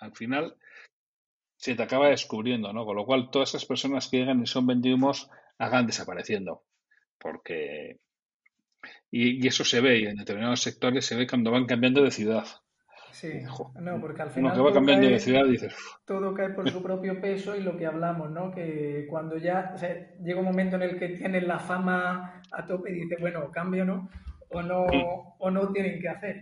Al final se te acaba descubriendo, ¿no? Con lo cual, todas esas personas que llegan y son vendidos hagan desapareciendo. Porque. Y, eso se ve, y en determinados sectores se ve cuando van cambiando de ciudad. Sí, no, porque al final. va cambiando de ciudad dices. Todo cae por su propio peso y lo que hablamos, ¿no? Que cuando ya llega un momento en el que tienes la fama a tope y dices, bueno, cambio, ¿no? O no, o no tienen que hacer.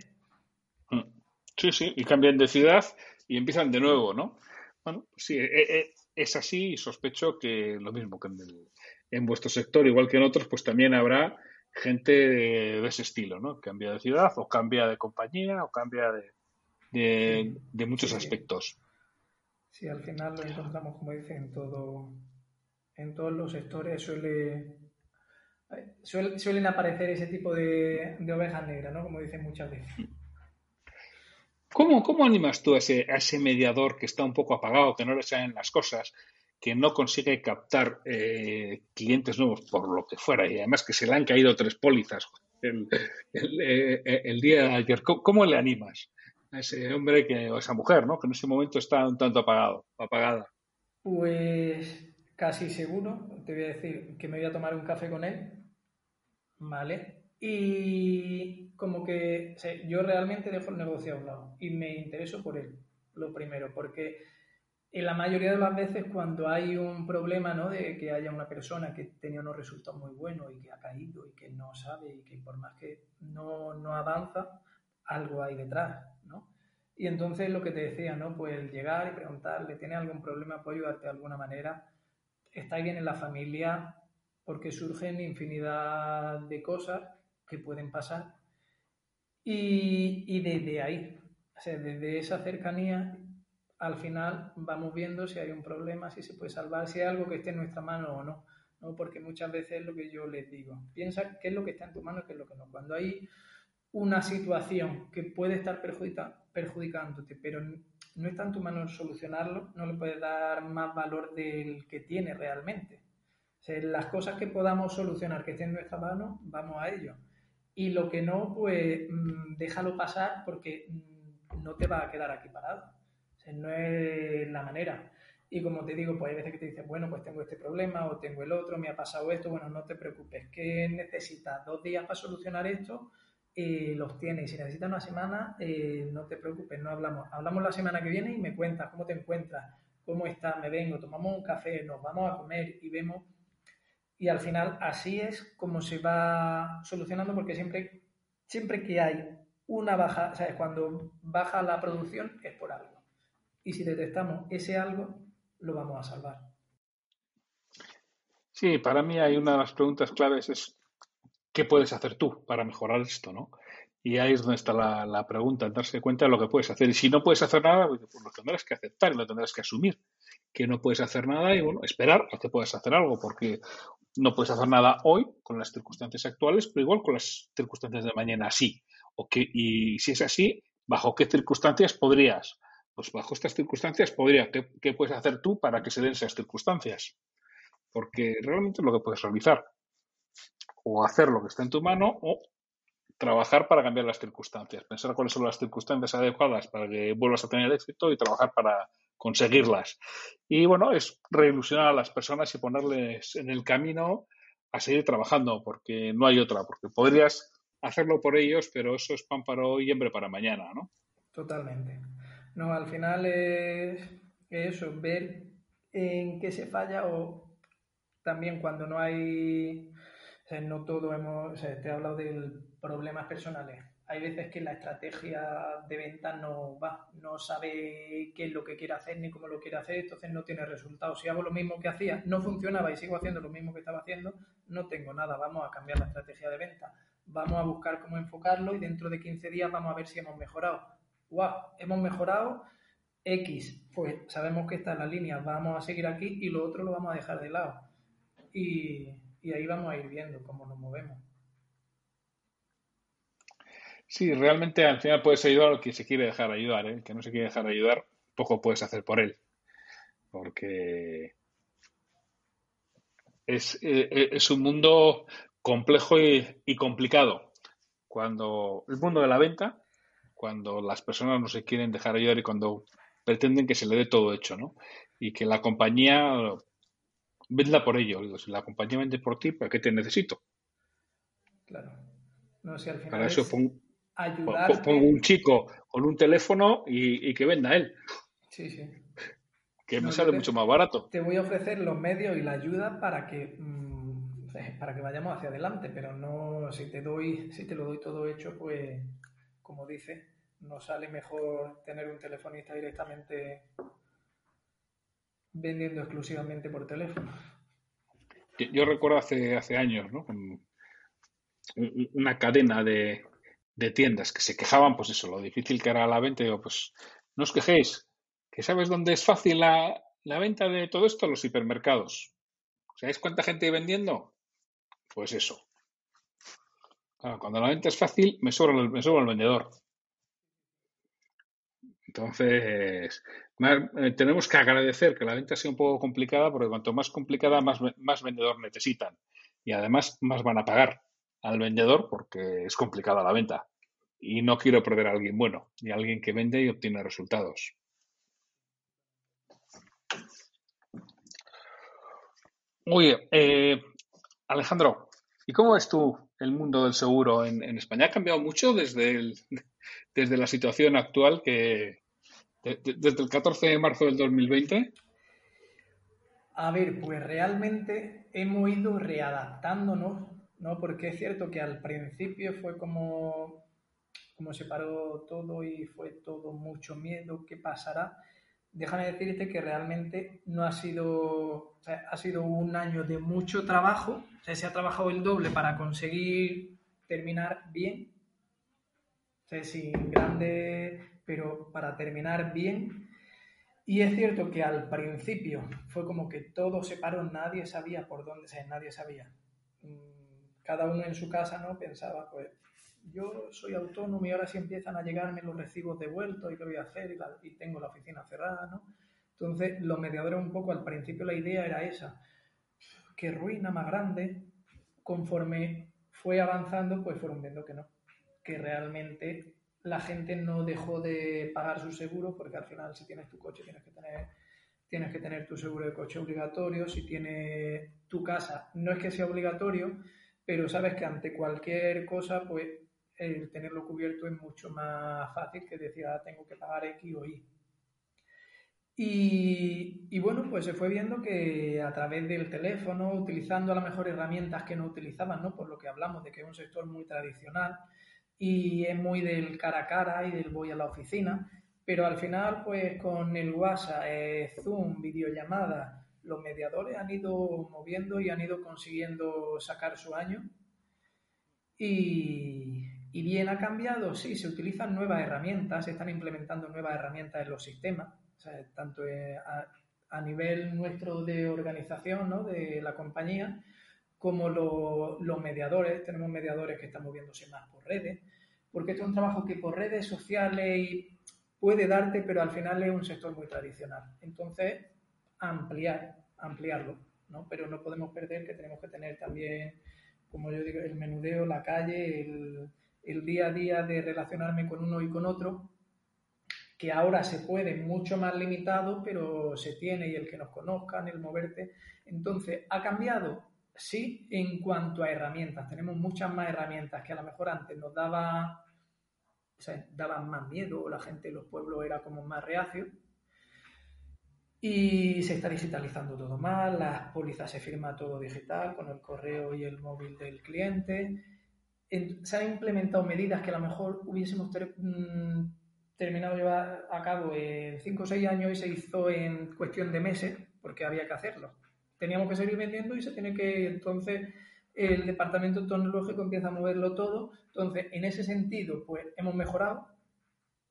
Sí, sí, y cambian de ciudad y empiezan de nuevo, ¿no? Bueno, sí, e, e, es así y sospecho que lo mismo que en el, en vuestro sector, igual que en otros, pues también habrá gente de, ese estilo, ¿no? Cambia de ciudad o cambia de compañía o cambia de, de, muchos aspectos. Sí, al final lo encontramos, como dice, en todo, en todos los sectores suele, suelen aparecer ese tipo de, ovejas negras, ¿no? Como dicen muchas veces. ¿Cómo, ¿Cómo, animas tú a ese, a mediador que está un poco apagado, que no le salen las cosas, que no consigue captar eh, clientes nuevos por lo que fuera y además que se le han caído tres pólizas el, el, día de ayer? ¿Cómo, le animas a ese hombre que, o esa mujer, ¿no? que en ese momento está un tanto apagado, apagada? Pues casi seguro, te voy a decir que me voy a tomar un café con él, ¿vale? Y como que yo realmente dejo el negocio a un lado y me intereso por él, lo primero, porque en la mayoría de las veces cuando hay un problema, ¿no? De que haya una persona que tenía unos resultados muy buenos y que ha caído y que no sabe y que por más que no, no avanza, algo hay detrás, ¿no? Y entonces lo que te decía, ¿no? Pues llegar y preguntarle, ¿tiene algún problema? ¿Puedo ayudarte de alguna manera? ¿Está bien en la familia? Porque surgen infinidad de cosas que pueden pasar. Y, y desde ahí, o sea, desde esa cercanía, al final vamos viendo si hay un problema, si se puede salvar, si hay algo que esté en nuestra mano o no. ¿no? Porque muchas veces es lo que yo les digo. Piensa qué es lo que está en tu mano y qué es lo que no. Cuando hay una situación que puede estar perjudicándote, pero no está en tu mano solucionarlo, no le puedes dar más valor del que tiene realmente. Las cosas que podamos solucionar que estén en nuestra mano, vamos a ello. Y lo que no, pues mm, déjalo pasar porque mm, no te va a quedar aquí parado. No es la manera. Y como te digo, pues hay veces que te dicen, bueno, pues tengo este problema o tengo el otro, me ha pasado esto, bueno, no te preocupes, que necesitas dos días para solucionar esto, eh, los tienes. Y si necesitas una semana, eh, no te preocupes, no hablamos. Hablamos la semana que viene y me cuentas cómo te encuentras, cómo estás, me vengo, tomamos un café, nos vamos a comer y vemos. Y al final así es como se va solucionando porque siempre, siempre que hay una baja, ¿sabes? Cuando baja la producción es por algo. Y si detectamos ese algo, lo vamos a salvar. Sí, para mí hay una de las preguntas claves es ¿qué puedes hacer tú para mejorar esto? ¿no? Y ahí es donde está la, pregunta, darse cuenta de lo que puedes hacer. Y si no puedes hacer nada, pues lo tendrás que aceptar y lo tendrás que asumir. Que no puedes hacer nada y bueno, esperar a que puedas hacer algo, porque no puedes hacer nada hoy con las circunstancias actuales, pero igual con las circunstancias de mañana sí. Y si es así, ¿bajo qué circunstancias podrías? Pues bajo estas circunstancias podría. ¿Qué, qué puedes hacer tú para que se den esas circunstancias? Porque realmente es lo que puedes realizar o hacer lo que está en tu mano o trabajar para cambiar las circunstancias, pensar cuáles son las circunstancias adecuadas para que vuelvas a tener éxito y trabajar para conseguirlas. Y bueno, es reilusionar a las personas y ponerles en el camino a seguir trabajando, porque no hay otra, porque podrías hacerlo por ellos, pero eso es pan para hoy y hambre para mañana, ¿no? Totalmente. No, al final es eso, ver en qué se falla o también cuando no hay no todo hemos, te he hablado de problemas personales. Hay veces que la estrategia de venta no va, no sabe qué es lo que quiere hacer ni cómo lo quiere hacer, entonces no tiene resultados. Si hago lo mismo que hacía, no funcionaba y sigo haciendo lo mismo que estaba haciendo, no tengo nada. Vamos a cambiar la estrategia de venta. Vamos a buscar cómo enfocarlo y dentro de 15 días vamos a ver si hemos mejorado. ¡Wow! Hemos mejorado X. Pues sabemos que está en la línea, vamos a seguir aquí y lo otro lo vamos a dejar de lado. Y y ahí vamos a ir viendo cómo nos movemos. Sí, realmente al final puedes ayudar al que se quiere dejar ayudar, ¿eh? el que no se quiere dejar ayudar, poco puedes hacer por él, porque es, eh, eh, es un mundo complejo y, complicado. Cuando el mundo de la venta, cuando las personas no se quieren dejar ayudar y cuando pretenden que se le dé todo hecho, ¿no? Y que la compañía Venda por ello. Digo, si la compañía vende por ti, ¿para qué te necesito? Claro. No, si al final Para eso pongo, un chico con un teléfono y, que venda él. Sí, sí. Que me sale mucho más barato. Te voy a ofrecer los medios y la ayuda para que mm, para que vayamos hacia adelante, pero no si te doy si te lo doy todo hecho, pues como dice, no sale mejor tener un telefonista directamente vendiendo exclusivamente por teléfono. Yo, recuerdo hace, hace años, ¿no? una cadena de, tiendas que se quejaban, pues eso, lo difícil que era la venta. Digo, pues no os quejéis, ¿Que sabes dónde es fácil la, venta de todo esto? Los hipermercados. ¿Sabéis cuánta gente vendiendo? Pues eso. cuando la venta es fácil, me sobra el, me sobra el vendedor. Entonces, eh, tenemos que agradecer que la venta sea un poco complicada, porque cuanto más complicada, más, más vendedor necesitan. Y además, más van a pagar al vendedor porque es complicada la venta. Y no quiero perder a alguien bueno, y a alguien que vende y obtiene resultados. Oye, eh, Alejandro, ¿y cómo ves tú el mundo del seguro en, España? ¿Ha cambiado mucho desde, desde la situación actual que desde el 14 de marzo del 2020? A ver, pues realmente hemos ido readaptándonos, ¿no? Porque es cierto que al principio fue como, como se paró todo y fue todo mucho miedo, ¿qué pasará? déjame decirte que realmente no ha sido, ha sido un año de mucho trabajo, se ha trabajado el doble para conseguir terminar bien, sin grande, pero para terminar bien. Y es cierto que al principio fue como que todo se paró, nadie sabía por dónde, nadie sabía. Cada uno en su casa, ¿no? Pensaba, pues, yo soy autónomo y ahora sí empiezan a llegarme los recibos devueltos y qué voy a hacer y, tengo la oficina cerrada, ¿no? Entonces, los mediadores un poco, al principio la idea era esa, que ruina más grande, conforme fue avanzando, pues fueron viendo que no, que realmente la gente no dejó de pagar su seguro, porque al final si tienes tu coche tienes que tener, tienes que tener tu seguro de coche obligatorio, si tienes tu casa, no es que sea obligatorio, pero sabes que ante cualquier cosa, pues el tenerlo cubierto es mucho más fácil que decir, ah, tengo que pagar X o Y. Y, bueno, pues se fue viendo que a través del teléfono, utilizando a lo mejor herramientas que no utilizaban, ¿no? Por lo que hablamos de que es un sector muy tradicional y es muy del cara a cara y del voy a la oficina, pero al final, pues con el WhatsApp, eh, Zoom, videollamada, los mediadores han ido moviendo y han ido consiguiendo sacar su año. Y, bien ha cambiado, sí, se utilizan nuevas herramientas, se están implementando nuevas herramientas en los sistemas, tanto a, nivel nuestro de organización, ¿no? de la compañía, como los mediadores, tenemos mediadores que están moviéndose más por redes, porque esto es un trabajo que por redes sociales puede darte, pero al final es un sector muy tradicional. Entonces, ampliar, ampliarlo, ¿no? Pero no podemos perder que tenemos que tener también, como yo digo, el menudeo, la calle, el, día a día de relacionarme con uno y con otro, que ahora se puede mucho más limitado, pero se tiene y el que nos conozcan, el moverte. Entonces, ¿ha cambiado? Sí, en cuanto a herramientas. Tenemos muchas más herramientas que a lo mejor antes nos daba, daban más miedo, la gente en los pueblos era como más reacio. Y se está digitalizando todo más, las pólizas se firma todo digital con el correo y el móvil del cliente se han implementado medidas que a lo mejor hubiésemos mm, terminado de llevar a cabo en 5 o 6 años y se hizo en cuestión de meses porque había que hacerlo. Teníamos que seguir vendiendo y se tiene que, entonces, el departamento tecnológico empieza a moverlo todo. Entonces, en ese sentido, pues hemos mejorado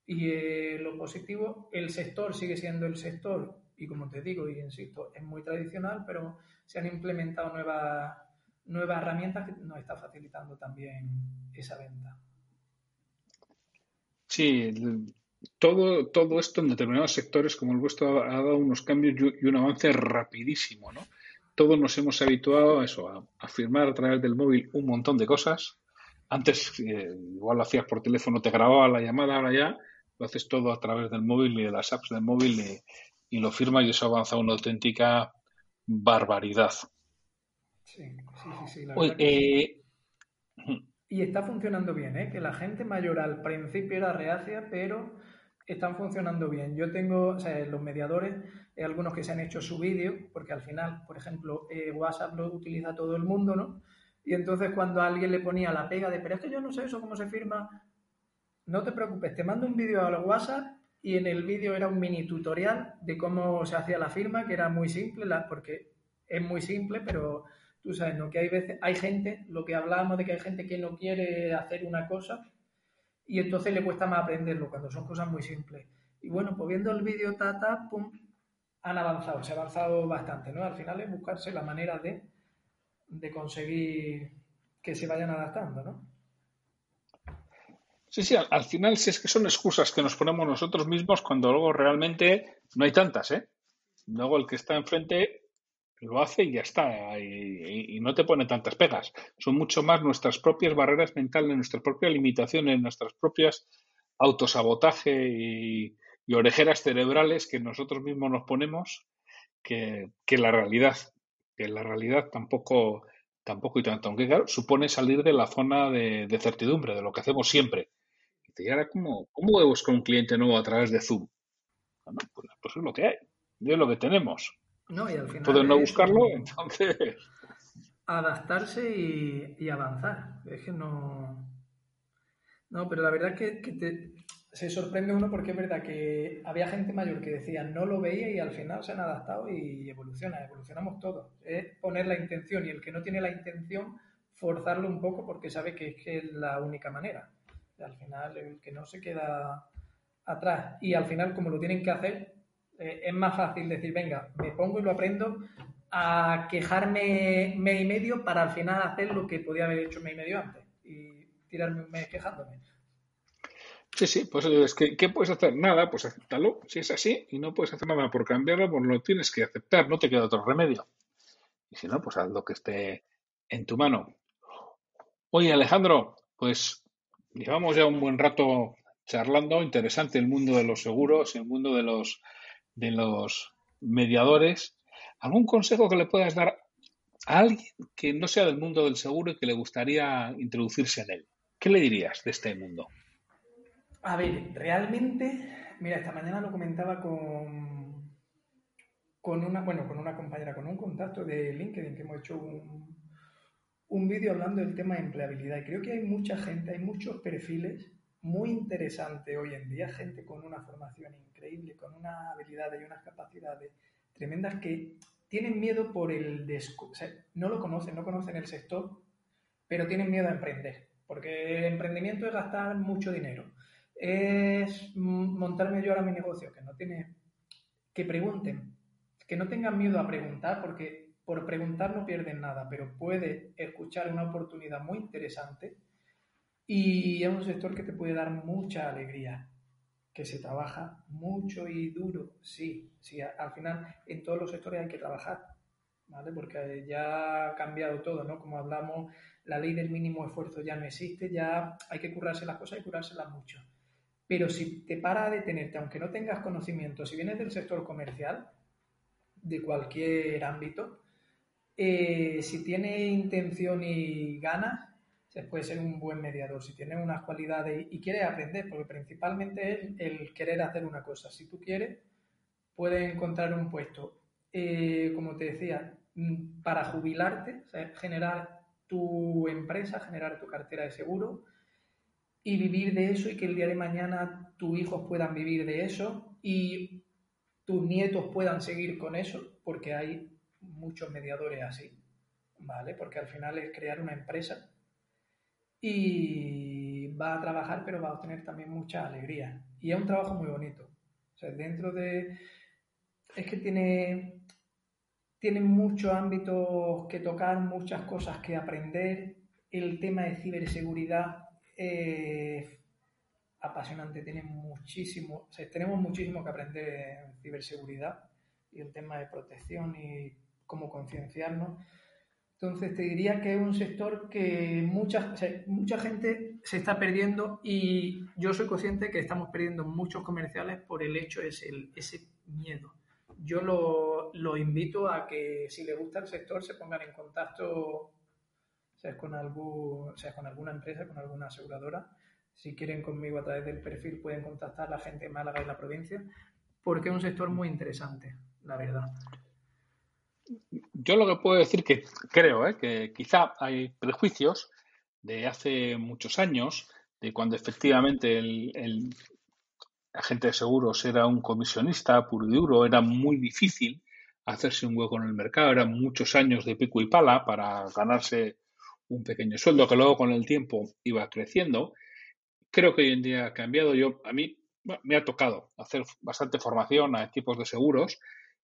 y eh, lo positivo, el sector sigue siendo el sector y como te digo y insisto, es muy tradicional, pero se han implementado nuevas nuevas herramientas que nos está facilitando también esa venta. Sí, todo, todo esto en determinados sectores como el vuestro ha, dado unos cambios y un avance rapidísimo, ¿no? Todos nos hemos habituado a eso, a, firmar a través del móvil un montón de cosas. Antes eh, igual lo hacías por teléfono, te grababa la llamada, ahora ya lo haces todo a través del móvil y de las apps del móvil y, y lo firmas y eso avanza una auténtica barbaridad. Sí, sí, sí, eh, Y está funcionando bien, ¿eh? Que la gente mayor al principio era reacia, pero están funcionando bien. Yo tengo, o sea, los mediadores, hay algunos que se han hecho su vídeo, porque al final, por ejemplo, eh, WhatsApp lo utiliza todo el mundo, ¿no? Y entonces cuando alguien le ponía la pega de, pero es que yo no sé eso, cómo se firma, no te preocupes, te mando un vídeo al WhatsApp y en el vídeo era un mini tutorial de cómo se hacía la firma, que era muy simple, porque es muy simple, pero tú sabes, ¿no? Que hay veces, hay gente, lo que hablábamos de que hay gente que no quiere hacer una cosa y entonces le cuesta más aprenderlo cuando son cosas muy simples. Y bueno, pues viendo el vídeo Tata, pum, han avanzado, se ha avanzado bastante, ¿no? Al final es buscarse la manera de, de conseguir que se vayan adaptando, ¿no? Sí, sí, al, final sí es que son excusas que nos ponemos nosotros mismos cuando luego realmente no hay tantas, ¿eh? Luego el que está enfrente lo hace y ya está, y, no te pone tantas pegas. Son mucho más nuestras propias barreras mentales, nuestras propias limitaciones, nuestras propias autosabotaje y, orejeras cerebrales que nosotros mismos nos ponemos que, la realidad. Que la realidad tampoco, tampoco y tanto. Aunque claro, supone salir de la zona de, certidumbre, de lo que hacemos siempre. Y ahora, ¿cómo, ¿cómo con un cliente nuevo a través de Zoom? Bueno, pues, pues es lo que hay, es lo que tenemos. No, y al final. Puedes no buscarlo, entonces. Adaptarse y, avanzar. Es que no. No, pero la verdad es que, se sorprende uno porque es verdad que había gente mayor que decía no lo veía y al final se han adaptado y evoluciona, evolucionamos todos. Es poner la intención y el que no tiene la intención, forzarlo un poco porque sabe que es, que es la única manera. Al final, el que no se queda atrás y al final, como lo tienen que hacer, eh, es más fácil decir, venga, me pongo y lo aprendo, a quejarme mes y medio para al final hacer lo que podía haber hecho mes y medio antes y tirarme un mes quejándome. Sí, sí, pues es que, ¿qué puedes hacer? Nada, pues acéptalo, si es así, y no puedes hacer nada por cambiarlo, pues lo tienes que aceptar, no te queda otro remedio. Y si no, pues haz lo que esté en tu mano. Oye, Alejandro, pues llevamos ya un buen rato charlando, interesante el mundo de los seguros, el mundo de los de los mediadores, ¿algún consejo que le puedas dar a alguien que no sea del mundo del seguro y que le gustaría introducirse en él? ¿Qué le dirías de este mundo? A ver, realmente, mira, esta mañana lo comentaba con, con una, bueno, con una compañera, con un contacto de LinkedIn que hemos hecho un, un vídeo hablando del tema de empleabilidad. Y creo que hay mucha gente, hay muchos perfiles muy interesantes hoy en día, gente con una formación increíble, con una habilidad y unas capacidades tremendas que tienen miedo por el no lo conocen, no conocen el sector, pero tienen miedo a emprender, porque el emprendimiento es gastar mucho dinero, es montarme yo ahora mi negocio, que no tiene, que pregunten, que no tengan miedo a preguntar, porque por preguntar no pierden nada, pero puede escuchar una oportunidad muy interesante y es un sector que te puede dar mucha alegría que se trabaja mucho y duro, sí, sí, al final en todos los sectores hay que trabajar, ¿vale? Porque ya ha cambiado todo, ¿no? Como hablamos, la ley del mínimo esfuerzo ya no existe, ya hay que curarse las cosas y curárselas mucho. Pero si te para a detenerte, aunque no tengas conocimiento, si vienes del sector comercial, de cualquier ámbito, eh, si tienes intención y ganas, puede ser un buen mediador. Si tiene unas cualidades y quiere aprender, porque principalmente es el querer hacer una cosa. Si tú quieres, puedes encontrar un puesto, eh, como te decía, mm, para jubilarte, generar tu empresa, generar tu cartera de seguro y vivir de eso y que el día de mañana tus hijos puedan vivir de eso y tus nietos puedan seguir con eso, porque hay muchos mediadores así, ¿vale? Porque al final es crear una empresa y va a trabajar, pero va a obtener también mucha alegría. Y es un trabajo muy bonito. O sea, dentro de... Es que tiene, tiene muchos ámbitos que tocar, muchas cosas que aprender. El tema de ciberseguridad es apasionante, tiene muchísimo, tenemos muchísimo que aprender en ciberseguridad y el tema de protección y cómo concienciarnos. Entonces te diría que es un sector que mucha, mucha gente se está perdiendo y yo soy consciente que estamos perdiendo muchos comerciales por el hecho de ese, ese miedo. Yo lo, invito a que si le gusta el sector se pongan en contacto sea con, con alguna empresa, con alguna aseguradora. Si quieren conmigo a través del perfil pueden contactar a la gente de Málaga y la provincia porque es un sector muy interesante, la verdad. Yo lo que puedo decir que creo ¿eh? que quizá hay prejuicios de hace muchos años, de cuando efectivamente el, agente de seguros era un comisionista puro y duro, era muy difícil hacerse un hueco en el mercado, eran muchos años de pico y pala para ganarse un pequeño sueldo que luego con el tiempo iba creciendo. Creo que hoy en día ha cambiado. Yo, a mí, me ha tocado hacer bastante formación a equipos de seguros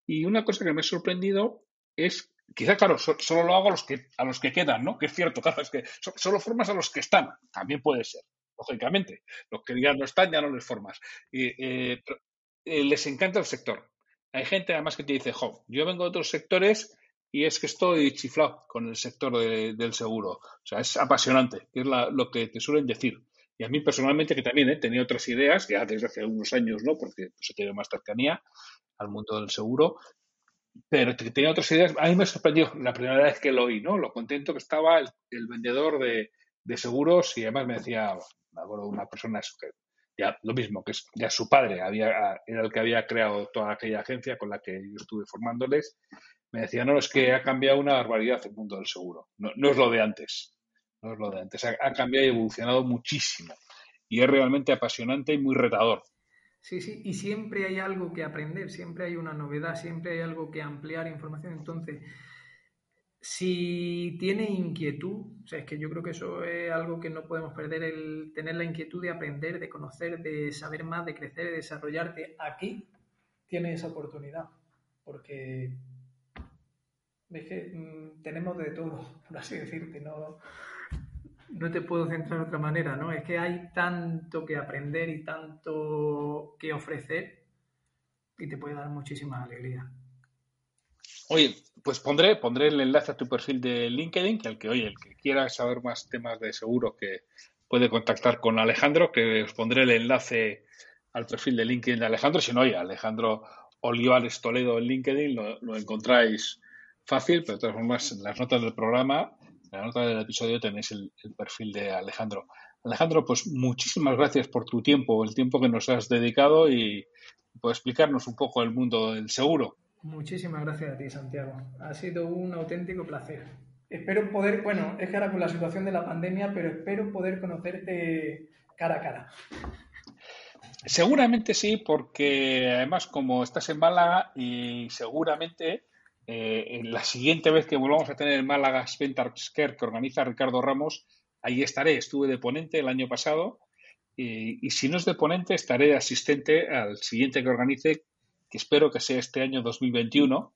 y una cosa que me ha sorprendido es, quizá, claro, solo lo hago a los que, a los que quedan, ¿no? Que es cierto, claro, es que solo formas a los que están, también puede ser, lógicamente. Los que ya no están ya no les formas. Eh, les encanta el sector. Hay gente además que te dice, jo, yo vengo de otros sectores y es que estoy chiflado con el sector del seguro. O sea, es apasionante, que es lo que te suelen decir. Y a mí personalmente, que también he tenido otras ideas, ya desde hace unos años, ¿no? Porque pues, he tenido más cercanía al mundo del seguro, pero tenía otras ideas. A mí me sorprendió la primera vez que lo oí, ¿no? Lo contento que estaba el, vendedor de, seguros y además me decía, me acuerdo una persona que ya lo mismo, que es, ya su padre había, era el que había creado toda aquella agencia con la que yo estuve formándoles me decía, no, es que ha cambiado una barbaridad el mundo del seguro. No, es lo de antes. No es lo de antes. Ha, cambiado y evolucionado muchísimo. Y es realmente apasionante y muy retador. Sí, sí, y siempre hay algo que aprender, siempre hay una novedad, siempre hay algo que ampliar información. Entonces, si tiene inquietud, o sea, es que yo creo que eso es algo que no podemos perder, el tener la inquietud de aprender, de conocer, de saber más, de crecer, de desarrollarte. Aquí tiene esa oportunidad, porque es que mm, tenemos de todo, por así decirte, no, no te puedo centrar de otra manera, ¿no? Es que hay tanto que aprender y tanto que ofrecer y te puede dar muchísima alegría. Oye, pues pondré, pondré el enlace a tu perfil de LinkedIn, que el que, oye, el que quiera saber más temas de seguro que puede contactar con Alejandro, que os pondré el enlace al perfil de LinkedIn de Alejandro. Si no, oye, Alejandro Olivares Toledo en LinkedIn lo, encontráis fácil, pero de todas formas, en las notas del programa, la nota del episodio tenéis el, perfil de Alejandro. Alejandro, pues muchísimas gracias por tu tiempo, el tiempo que nos has dedicado y por explicarnos un poco el mundo del seguro. Muchísimas gracias a ti, Santiago. Ha sido un auténtico placer. Espero poder, bueno, es que ahora con la situación de la pandemia, pero espero poder conocerte cara a cara. Seguramente sí, porque además como estás en Málaga y seguramente eh, la siguiente vez que volvamos a tener el Málaga Spentar Scare que organiza Ricardo Ramos, ahí estaré. Estuve de ponente el año pasado y, si no es de ponente, estaré de asistente al siguiente que organice, que espero que sea este año 2021,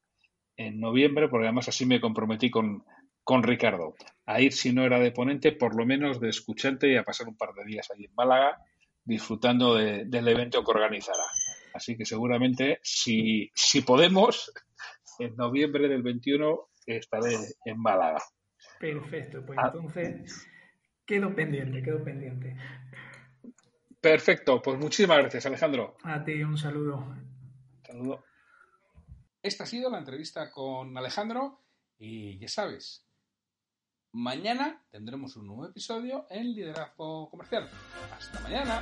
en noviembre, porque además así me comprometí con, con Ricardo. A ir, si no era de ponente, por lo menos de escuchante y a pasar un par de días allí en Málaga disfrutando del evento que organizará. Así que seguramente, si, si podemos, en noviembre del 21 estaré en Málaga. Perfecto, pues ah. entonces quedo pendiente, quedo pendiente. Perfecto, pues muchísimas gracias, Alejandro. A ti, un saludo. Saludo. Esta ha sido la entrevista con Alejandro y ya sabes, mañana tendremos un nuevo episodio en Liderazgo Comercial. Hasta mañana.